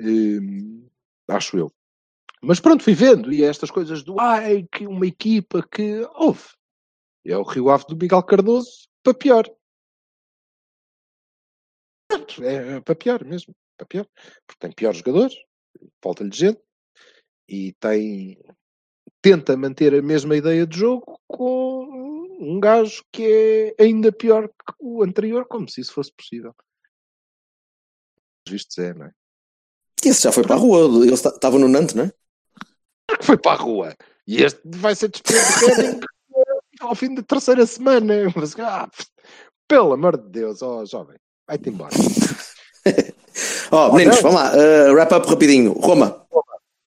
Hum, acho eu. Mas pronto, fui vendo. E é estas coisas do ai, que uma equipa que houve. É o Rio Ave do Miguel Cardoso para pior. Pronto, É, é para pior mesmo. Para pior. Porque tem piores jogadores, falta-lhe gente e tem. Tenta manter a mesma ideia de jogo com um gajo que é ainda pior que o anterior, como se isso fosse possível. Vistos é, não é? Esse já foi para a rua. Ele estava no Nantes, não é? Foi para a rua. E este vai ser despedido ao fim da terceira semana. Mas, ah, pelo amor de Deus, ó jovem, vai-te embora. Oh, meninos, vamos lá. uh, wrap up rapidinho. Roma.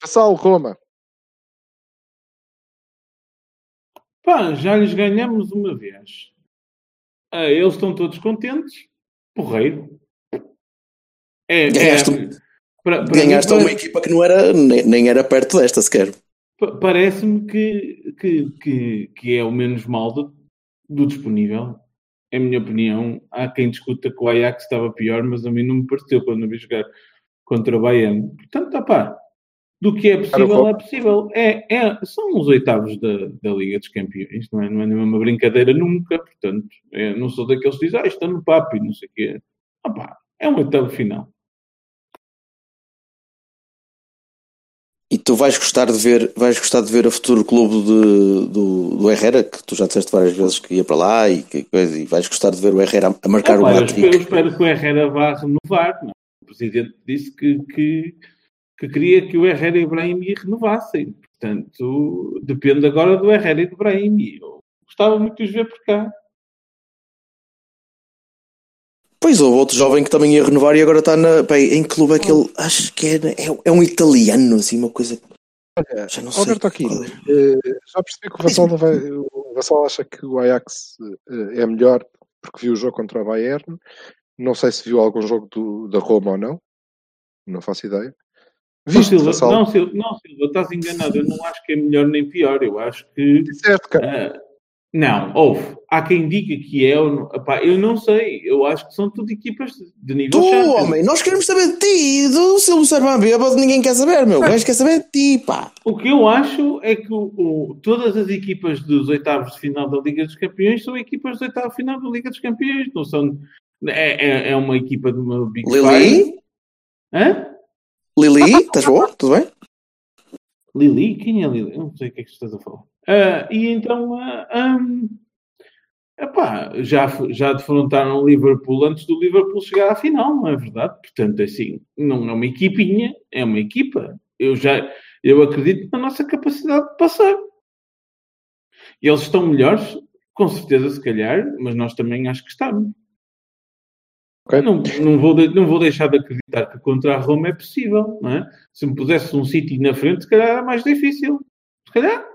Passar o Roma. Pá, já lhes ganhamos uma vez. Ah, eles estão todos contentes. Porreiro. É, é, para, para ganhaste a mim, uma equipa que não era, nem, nem era perto desta sequer. pa- Parece-me que, que, que, que é o menos mal do, do disponível. Em minha opinião, há quem discuta que o Ajax estava pior, mas a mim não me pareceu quando eu vi jogar contra o Bayern. Portanto, tá pá, do que é possível, é possível. É, é, são os oitavos da, da Liga dos Campeões, não é, não é nenhuma brincadeira nunca. Portanto, é, não sou daqueles que dizem, ah, está no papo e não sei o quê. Ah, pá, é um oitavo final. E tu vais gostar de ver, vais gostar de ver a futuro clube de, do, do Herrera, que tu já disseste várias vezes que ia para lá e, que coisa, e vais gostar de ver o Herrera a, marcar Ah, o pá, eu, espero, eu espero que o Herrera vá renovar. Não. é? O presidente disse que, que, que queria que o Herrera e o Brahimi renovassem. Portanto, depende agora do Herrera e do Brahimi. Eu gostava muito de os ver por cá. Pois houve outro jovem que também ia renovar e agora está na. Bem, em que clube é que ele. Acho que é, é, é um italiano, assim, uma coisa. Olha, Já não sei. Alberto Aquino, é. eh, já percebi que o Vassal, vai, o Vassal acha que o Ajax eh, é melhor porque viu o jogo contra o Bayern. Não sei se viu algum jogo do, da Roma ou não. Não faço ideia. Não, Viste, não, Silva, não, Silva, estás enganado. Eu não acho que é melhor nem pior. Eu acho que. Disseste, cara. ah, não, houve. Há quem diga que é. ou não- Epá, eu não sei. Eu acho que são tudo equipas de nível Tu, Champions. homem, nós queremos saber de ti, do Silvio Servão bêbado, ninguém quer saber, meu. O gajo quer saber de ti, pá. O que eu acho é que o- o- todas as equipas dos oitavos de final da Liga dos Campeões são equipas dos oitavos de final da Liga dos Campeões, não são, É, é, é uma equipa de uma Big Lili? Five. Hã? Lili, estás boa? Tudo bem? Lili? Quem é Lili? Eu não sei o que é que estás a falar. Ah, e então, ah, ahm, epá, já, já defrontaram o Liverpool antes do Liverpool chegar à final, não é verdade? Portanto, assim, não é uma equipinha, é uma equipa. Eu já eu acredito na nossa capacidade de passar. E eles estão melhores, com certeza, se calhar, mas nós também acho que estamos. Ok. Não, não, vou de- não vou deixar de acreditar que contra a Roma é possível, não é? Se me pusesse um City na frente, se calhar era mais difícil. Se calhar.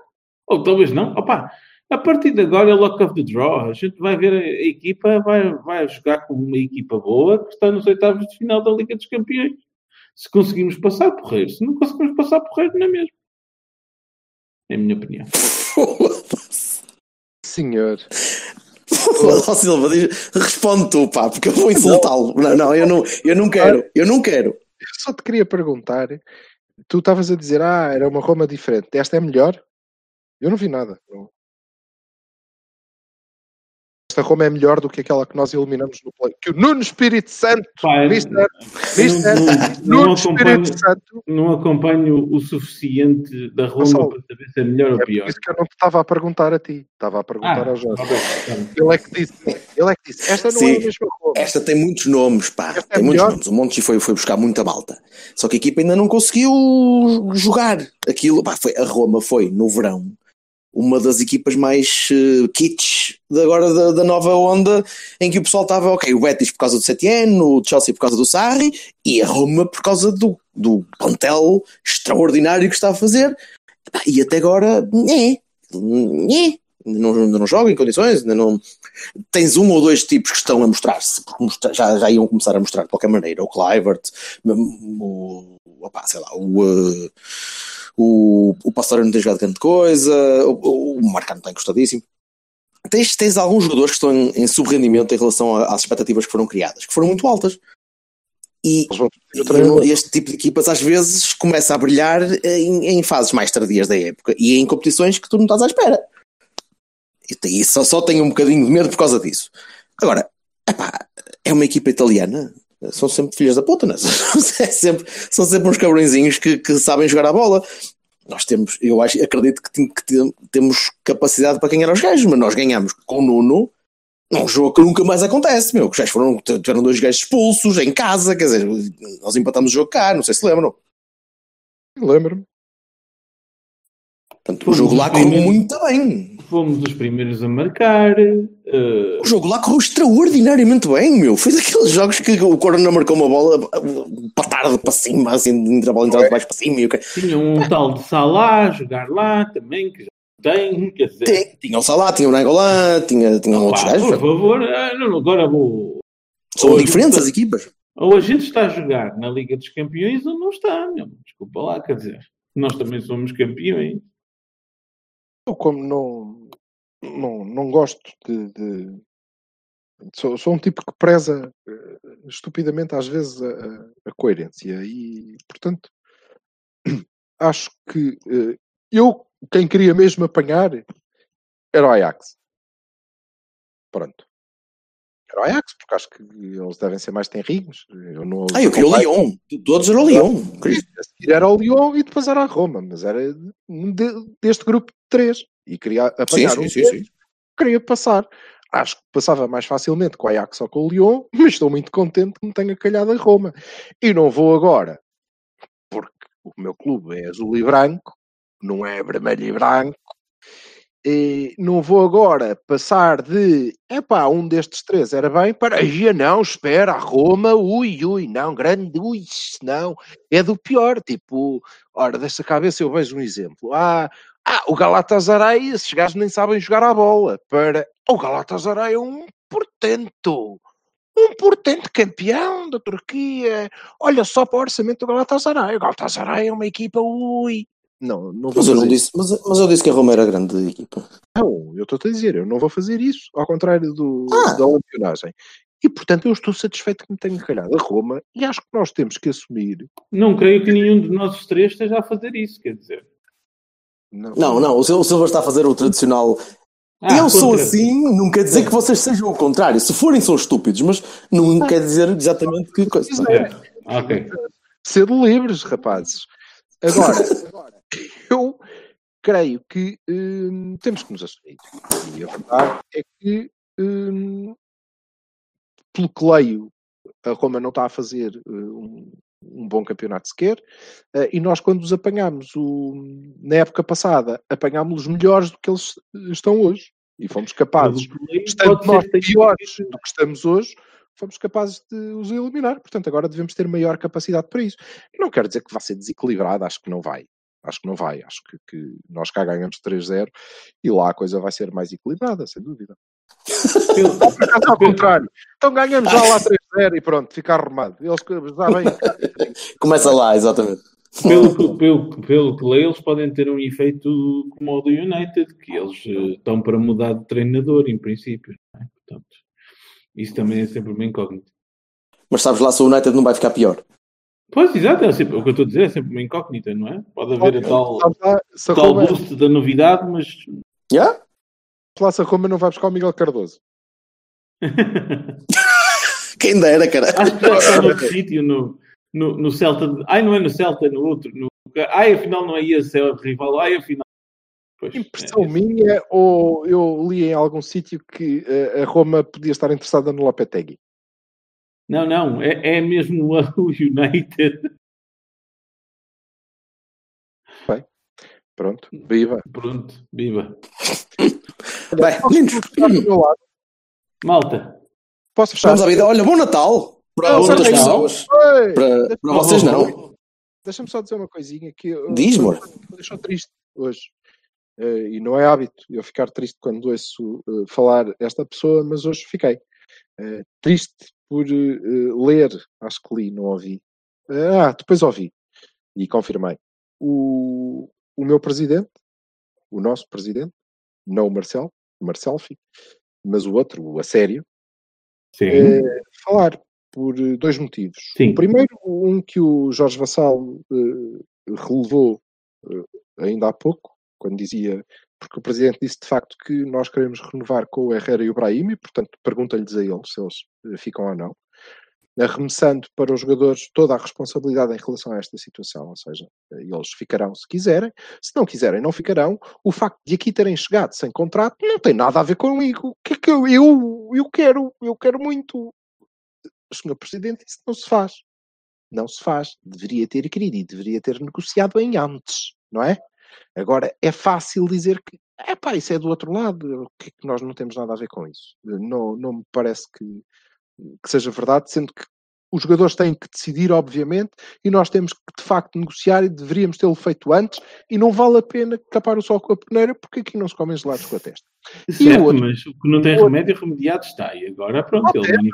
Ou talvez não. Opa, a partir de agora é lock of the draw. A gente vai ver a, a equipa, vai, vai jogar com uma equipa boa que está nos oitavos de final da Liga dos Campeões. Se conseguimos passar, porreiro. Se não conseguimos passar, porreiro, não é mesmo? É a minha opinião. Senhor. Ó Silva, diz- responde tu, pá, porque eu vou insultá-lo. Não, não, eu não, eu não quero, eu não quero. Eu só te queria perguntar. Tu estavas a dizer, ah, era uma Roma diferente. Esta é melhor? Eu não vi nada. Não. Esta Roma é melhor do que aquela que nós eliminamos no play. Que o Nuno Espírito Santo, Mister, Mister, não, não, Nuno Espírito Santo. não acompanho o suficiente da Roma para saber se é melhor ou É por pior. isso que eu não te estava a perguntar a ti. Estava a perguntar Ah, ao Jorge. Ele é que disse, ele é que disse, esta não Sim. é a mesma Roma. Esta tem muitos nomes, pá. Esta é tem muitos melhor. nomes. O Monte foi, foi buscar muita malta. Só que a equipa ainda não conseguiu jogar. Aquilo, pá, foi, a Roma foi, no verão, uma das equipas mais uh, kits agora da, da nova onda, em que o pessoal estava, ok, o Betis por causa do Setien, o Chelsea por causa do Sarri, e a Roma por causa do, do plantel extraordinário que está a fazer. E até agora, é, é. Não, não joga em condições, ainda não, tens um ou dois tipos que estão a mostrar-se, já, já iam começar a mostrar de qualquer maneira. O Clivert, o, opá, sei lá, o, uh, o, o Pastor não tem jogado grande coisa, o, o Marcano está encostadíssimo. Tens, tens alguns jogadores que estão em, em subrendimento em relação a- às expectativas que foram criadas, que foram muito altas. E e este tipo de equipas às vezes começa a brilhar em, em fases mais tardias da época e em competições que tu não estás à espera. E E só, só tenho um bocadinho de medo por causa disso. Agora, epá, é uma equipa italiana. São sempre filhas da puta, não é? Sempre, são sempre uns cabrõezinhos que, que sabem jogar a bola. Nós temos, eu acho, acredito que, tem- que tem- temos capacidade para ganhar aos gajos, mas nós ganhamos com o Nuno num jogo que nunca mais acontece, meu. Que os gajos foram, tiveram dois gajos expulsos em casa, quer dizer, nós empatamos o jogo cá, não sei se lembram. Lembro-me. Portanto, o jogo lá correu muito bem. Fomos os primeiros a marcar. eh, O jogo lá correu extraordinariamente bem, meu. Foi daqueles jogos que o Corona marcou uma bola para tarde para cima, assim, entre a bola entrar de baixo para cima. E tinha um tal de Salah a jogar lá também, que já tem, quer dizer. Tinha, tinha o Salah, tinha o Nangolan, tinha, tinha outros pá, gajos. por favor, ah, não, agora vou. São diferentes está- as equipas. Ou a gente está a jogar na Liga dos Campeões ou não está, meu. Desculpa lá, quer dizer. Nós também somos campeões. Eu como não, não, não gosto de... de- Sou, sou um tipo que preza eh, estupidamente às vezes a, a- coerência e, portanto, acho que eh, eu, quem queria mesmo apanhar era o Ajax. Pronto. Era o Ajax, porque acho que eles devem ser mais tenrinhos. Eu não Ah, eu queria o. Lyon. Todos era o Lyon. Era o Lyon e depois era a Roma, mas era de- deste grupo de três. E queria apanhar sim, um sim, sim. queria passar. Acho que passava mais facilmente com o Ajax ou com o Lyon, mas estou muito contente que me tenha calhado a Roma. E não vou agora, porque o meu clube é azul e branco, não é vermelho e branco. E não vou agora passar de epá, um destes três era bem para ia não, espera, a Roma, ui, ui, não, grande, ui, não, é do pior, tipo, ora, desta cabeça eu vejo um exemplo. Ah, ah, o Galatasaray, esses gajos nem sabem jogar a bola. Para o Galatasaray é um portento. Um portento campeão da Turquia. Olha só para o orçamento do Galatasaray. O Galatasaray é uma equipa, ui. Não, não vou Mas eu não fazer disse, mas, mas eu disse que a Roma era grande equipa. não, eu estou-te a dizer, eu não vou fazer isso, ao contrário do, Ah. da lampionagem. E, portanto, eu estou satisfeito que me tenha calhado a Roma e acho que nós temos que assumir. Não creio que nenhum de nós três esteja a fazer isso, quer dizer. Não, não, o Sil- o Silva está a fazer o tradicional. Ah, eu sou contra- assim, não quer dizer que vocês sejam o contrário. Se forem, são estúpidos, mas não quer dizer exatamente que coisa. É, Ok. Sendo livres, rapazes. Agora, eu creio que hum, temos que nos assumir. E a verdade é que, hum, pelo que leio, a Roma não está a fazer um, um bom campeonato sequer. Uh, e nós, quando os apanhámos o- na época passada, apanhámos-los melhores do que eles estão hoje. E fomos capazes, estando nós piores do que estamos hoje, fomos capazes de os eliminar. Portanto, agora devemos ter maior capacidade para isso. Não quero dizer que vai ser desequilibrado, acho que não vai. Acho que não vai. Acho que, que nós cá ganhamos 3-0 e lá a coisa vai ser mais equilibrada, sem dúvida. Ao contrário. Então ganhamos já lá 3-0 e pronto, fica arrumado. Eles já bem. Começa lá, exatamente. Pelo, que- pelo, pelo que leio, eles podem ter um efeito como o do United, que eles eh, estão para mudar de treinador, em princípio. é? Portanto, isso também é sempre uma incógnita. Mas sabes lá se o United não vai ficar pior. Pois, exato, é sempre, o que eu estou a dizer é sempre uma incógnita, não é? Pode haver a tal, Sabes lá se a tal Roma, boost da novidade, mas Yeah? Lá se a Roma não vai buscar o Miguel Cardoso. Quem dera, cara. acho que já está noutro sítio, no, no, no Celta. de- Ai, não é no Celta, é no outro. No, ai, afinal não é esse, é o rival. Ai, afinal. Pois, Impressão é, minha, ou eu li em algum sítio que eh, a Roma podia estar interessada no Lopetegui. Não, não, é, é mesmo o o United. Pronto, viva. Pronto, viva. Bem, meninos. Malta, Posso fechar? vamos à vida. Olha, bom Natal para Não, outras pessoas. Para, para vocês não. Deixa-me só dizer uma coisinha que eu- Diz, eu- amor. me deixou triste hoje. Eh, e não é hábito eu ficar triste quando ouço eh, falar esta pessoa, mas hoje fiquei. Eh, triste por ler, acho que li, não ouvi. Ah, depois ouvi e confirmei. O, o meu presidente, o nosso presidente, não o Marcel, o Marcelfi, mas o outro, a sério, eh, falar por eh, dois motivos. Sim. O primeiro, um que o Jorge Vassal eh, relevou eh, ainda há pouco, quando dizia, porque o Presidente disse de facto que nós queremos renovar com o Herrera e o Brahim, e portanto pergunta-lhes a eles se eles ficam ou não, arremessando para os jogadores toda a responsabilidade em relação a esta situação, ou seja, eles ficarão se quiserem, se não quiserem não ficarão, o facto de aqui terem chegado sem contrato não tem nada a ver comigo, o que é que eu, eu, eu quero, eu quero muito, senhor Presidente que não se faz. Não se faz. Deveria ter querido e deveria ter negociado em antes, não é? Agora, é fácil dizer que, é pá, isso é do outro lado, o que é que nós não temos nada a ver com isso? Não, não me parece que, que seja verdade, sendo que os jogadores têm que decidir, obviamente, e nós temos que, de facto, negociar e deveríamos tê-lo feito antes, e não vale a pena capar o sol com a peneira, porque aqui não se comem gelados com a testa. E o Certo, outro? mas o que não tem remédio, remediado está. E agora, pronto, ele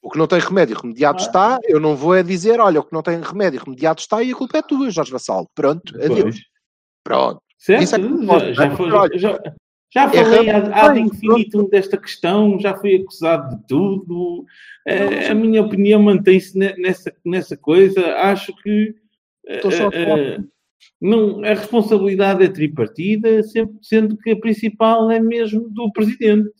O que não tem remédio remediado Ah. está, eu não vou é dizer, olha, o que não tem remédio remediado está e a culpa é tua, Jorge Vassal. Pronto, adeus. Pronto. Certo? Isso é que já, já, foi- Olha, já, é falei ad, ad bem, infinitum desta questão, já fui acusado de tudo. Mas- a minha opinião mantém-se ne- nessa, nessa coisa. Acho que eh, não, a responsabilidade é tripartida, sempre, sendo que a principal é mesmo do presidente. O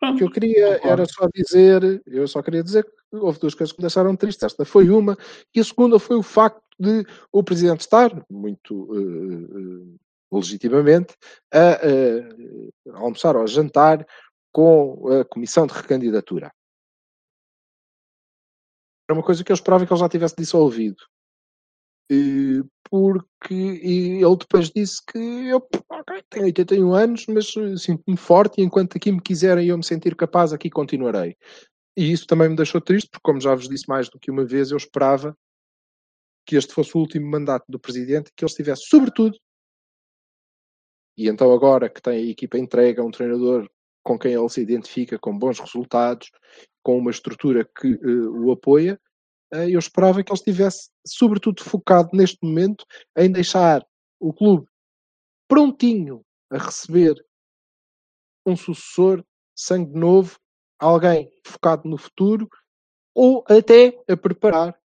Pronto. que eu queria era só dizer, eu só queria dizer que houve duas coisas que me deixaram tristes. Esta foi uma, e a segunda foi o facto de o Presidente estar, muito eh, eh, legitimamente, a, eh, almoçar ou a jantar com a Comissão de Recandidatura. Era uma coisa que eu esperava que ele já tivesse dissolvido. Eh, porque e ele depois disse que eu ok, tenho 81 anos, mas sinto-me forte e enquanto aqui me quiserem e eu me sentir capaz, aqui continuarei. E isso também me deixou triste, porque, como já vos disse mais do que uma vez, eu esperava que este fosse o último mandato do presidente, que ele estivesse, sobretudo, e então agora que tem a equipa entregue a um treinador com quem ele se identifica, com bons resultados, com uma estrutura que eh, o apoia, eh, eu esperava que ele estivesse, sobretudo, focado neste momento em deixar o clube prontinho a receber um sucessor, sangue novo, alguém focado no futuro, ou até a preparar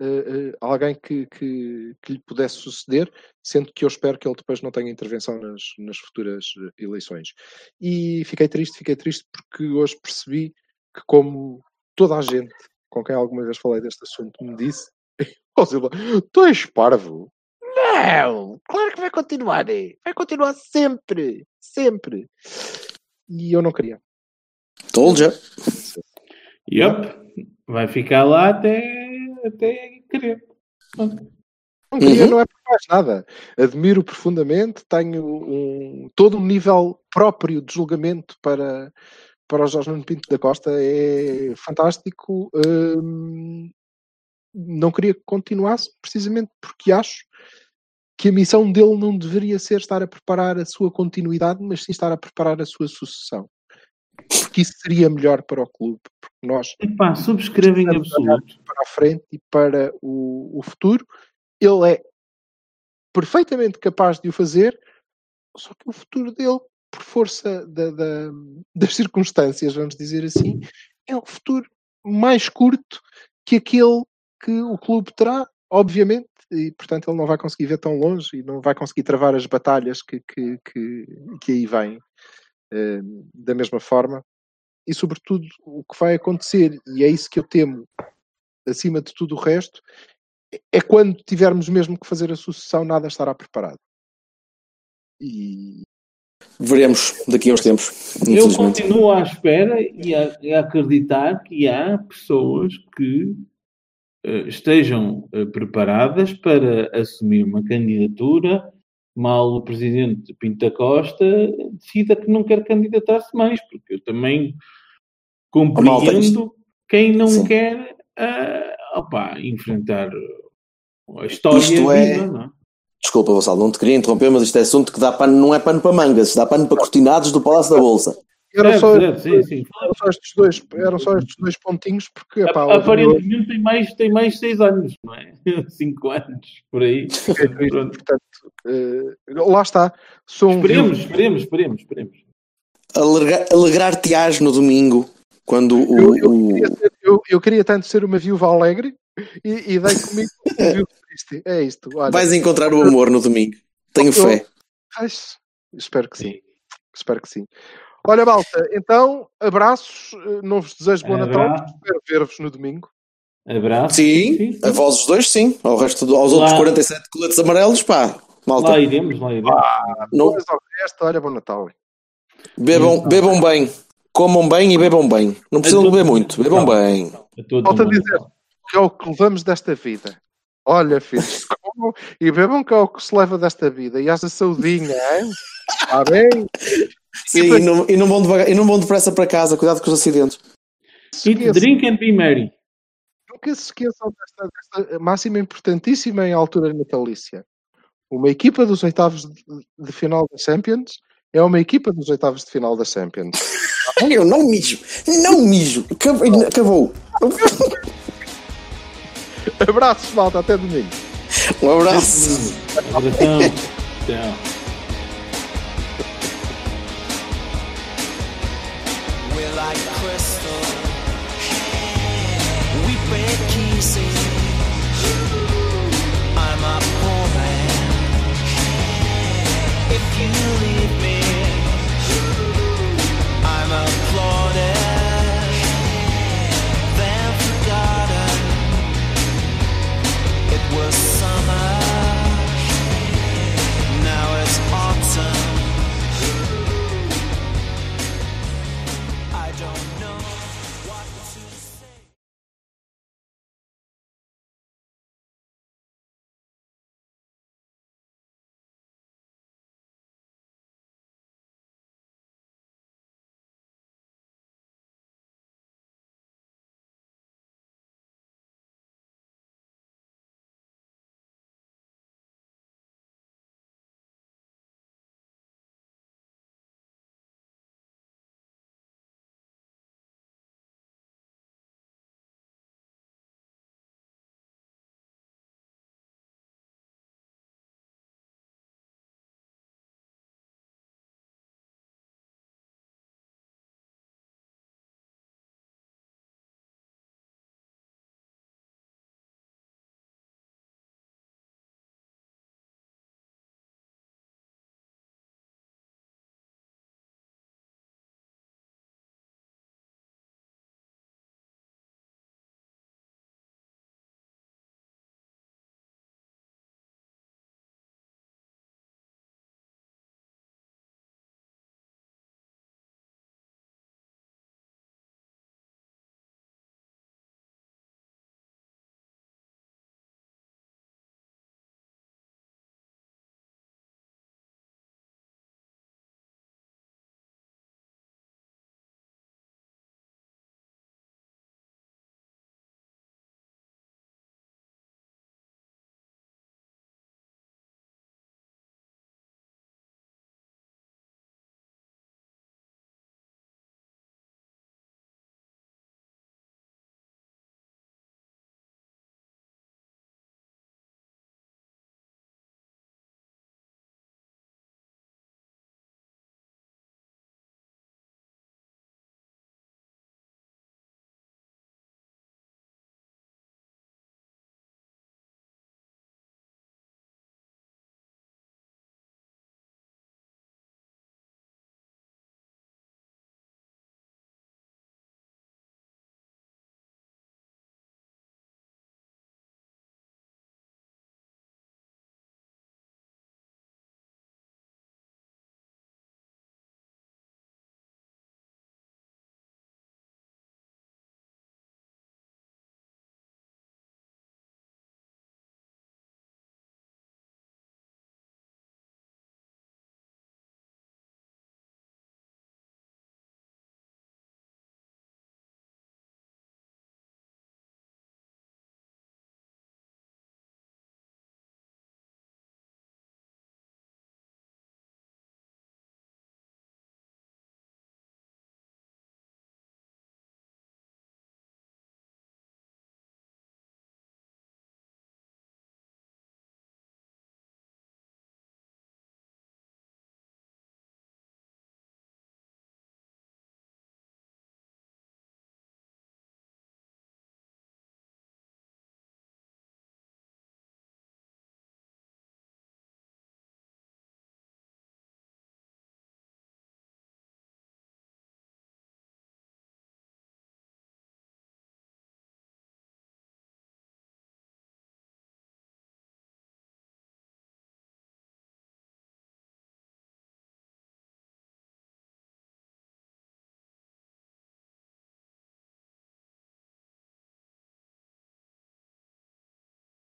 uh, uh, alguém que, que, que, lhe pudesse suceder, sendo que eu espero que ele depois não tenha intervenção nas, nas futuras eleições. E fiquei triste, fiquei triste porque hoje percebi que, como toda a gente com quem alguma vez falei deste assunto me disse, tu és parvo. Não, claro que vai continuar, vai continuar sempre, sempre. E eu não queria. Told you. Yep, vai ficar lá até, até querer. Não queria, uhum. não é por mais nada. Admiro profundamente, tenho um, todo um nível próprio de julgamento para, para o Jorge Nuno Pinto da Costa. É fantástico. Hum, não queria que continuasse, precisamente porque acho que a missão dele não deveria ser estar a preparar a sua continuidade, mas sim estar a preparar a sua sucessão. Porque isso seria melhor para o clube, nós Epá, subscrevo em absoluto para a frente e para o, o futuro. Ele é perfeitamente capaz de o fazer, só que o futuro dele, por força da, da, das circunstâncias, vamos dizer assim, é um futuro mais curto que aquele que o clube terá, obviamente, e portanto ele não vai conseguir ver tão longe e não vai conseguir travar as batalhas que, que, que, que aí vêm uh, da mesma forma. E sobretudo o que vai acontecer, e é isso que eu temo acima de tudo o resto, é quando tivermos mesmo que fazer a sucessão, nada estará preparado. E veremos daqui a uns tempos. Eu continuo à espera e a, a acreditar que há pessoas que eh, estejam eh, preparadas para assumir uma candidatura mal o presidente Pinto da Costa decida que não quer candidatar-se mais, porque eu também compreendo quem não Sim. quer uh, opa, enfrentar a história isto é... Viva, não? É? Desculpa, Vassal, não te queria interromper, mas isto é assunto que dá pano, não é pano para mangas, dá pano para cortinados do Palácio da Bolsa. Eram, só, sim, sim. eram só estes dois, eram só estes dois pontinhos, porque epá, aparentemente tem mais, tem mais seis anos, não é? Cinco anos, por aí. Portanto, uh, lá está. Sou esperemos, um esperemos, esperemos, esperemos. Alegrar-te-ás no domingo, quando o. Eu, eu, queria ser, eu, eu, queria tanto ser uma viúva alegre e, e dei comigo um viúva triste. É isto. Olha. Vais encontrar o amor no domingo. Tenho fé. espero que sim. Espero que sim. Olha, malta, então, abraços, eh, não vos desejo bom Natal, espero ver-vos no domingo. Abraço. Sim, sim, sim. a vós os dois, sim. Ao resto do, aos lá. outros 47 coletes amarelos, pá, malta. Lá iremos, lá iremos. Ah, não... ao resto, olha, bom Natal. Bebam, bebam bem, comam bem e bebam bem. Não precisam beber muito, bebam bem. Falta dizer que é o que levamos desta vida. Olha, filhos, comam e bebam que é o que se leva desta vida. E haja saudinha, hein? Está bem? Sim, e não, e, não vão devagar, e não vão depressa para casa, cuidado com os acidentes. Eat, drink and be merry. Nunca se esqueçam desta, desta máxima importantíssima em altura natalícia. Uma equipa dos oitavos de, de, final da Champions é uma equipa dos oitavos de final da Champions. Eu não mijo, não mijo. Acabou. Abraços, malta, até domingo. Um abraço. Tchau.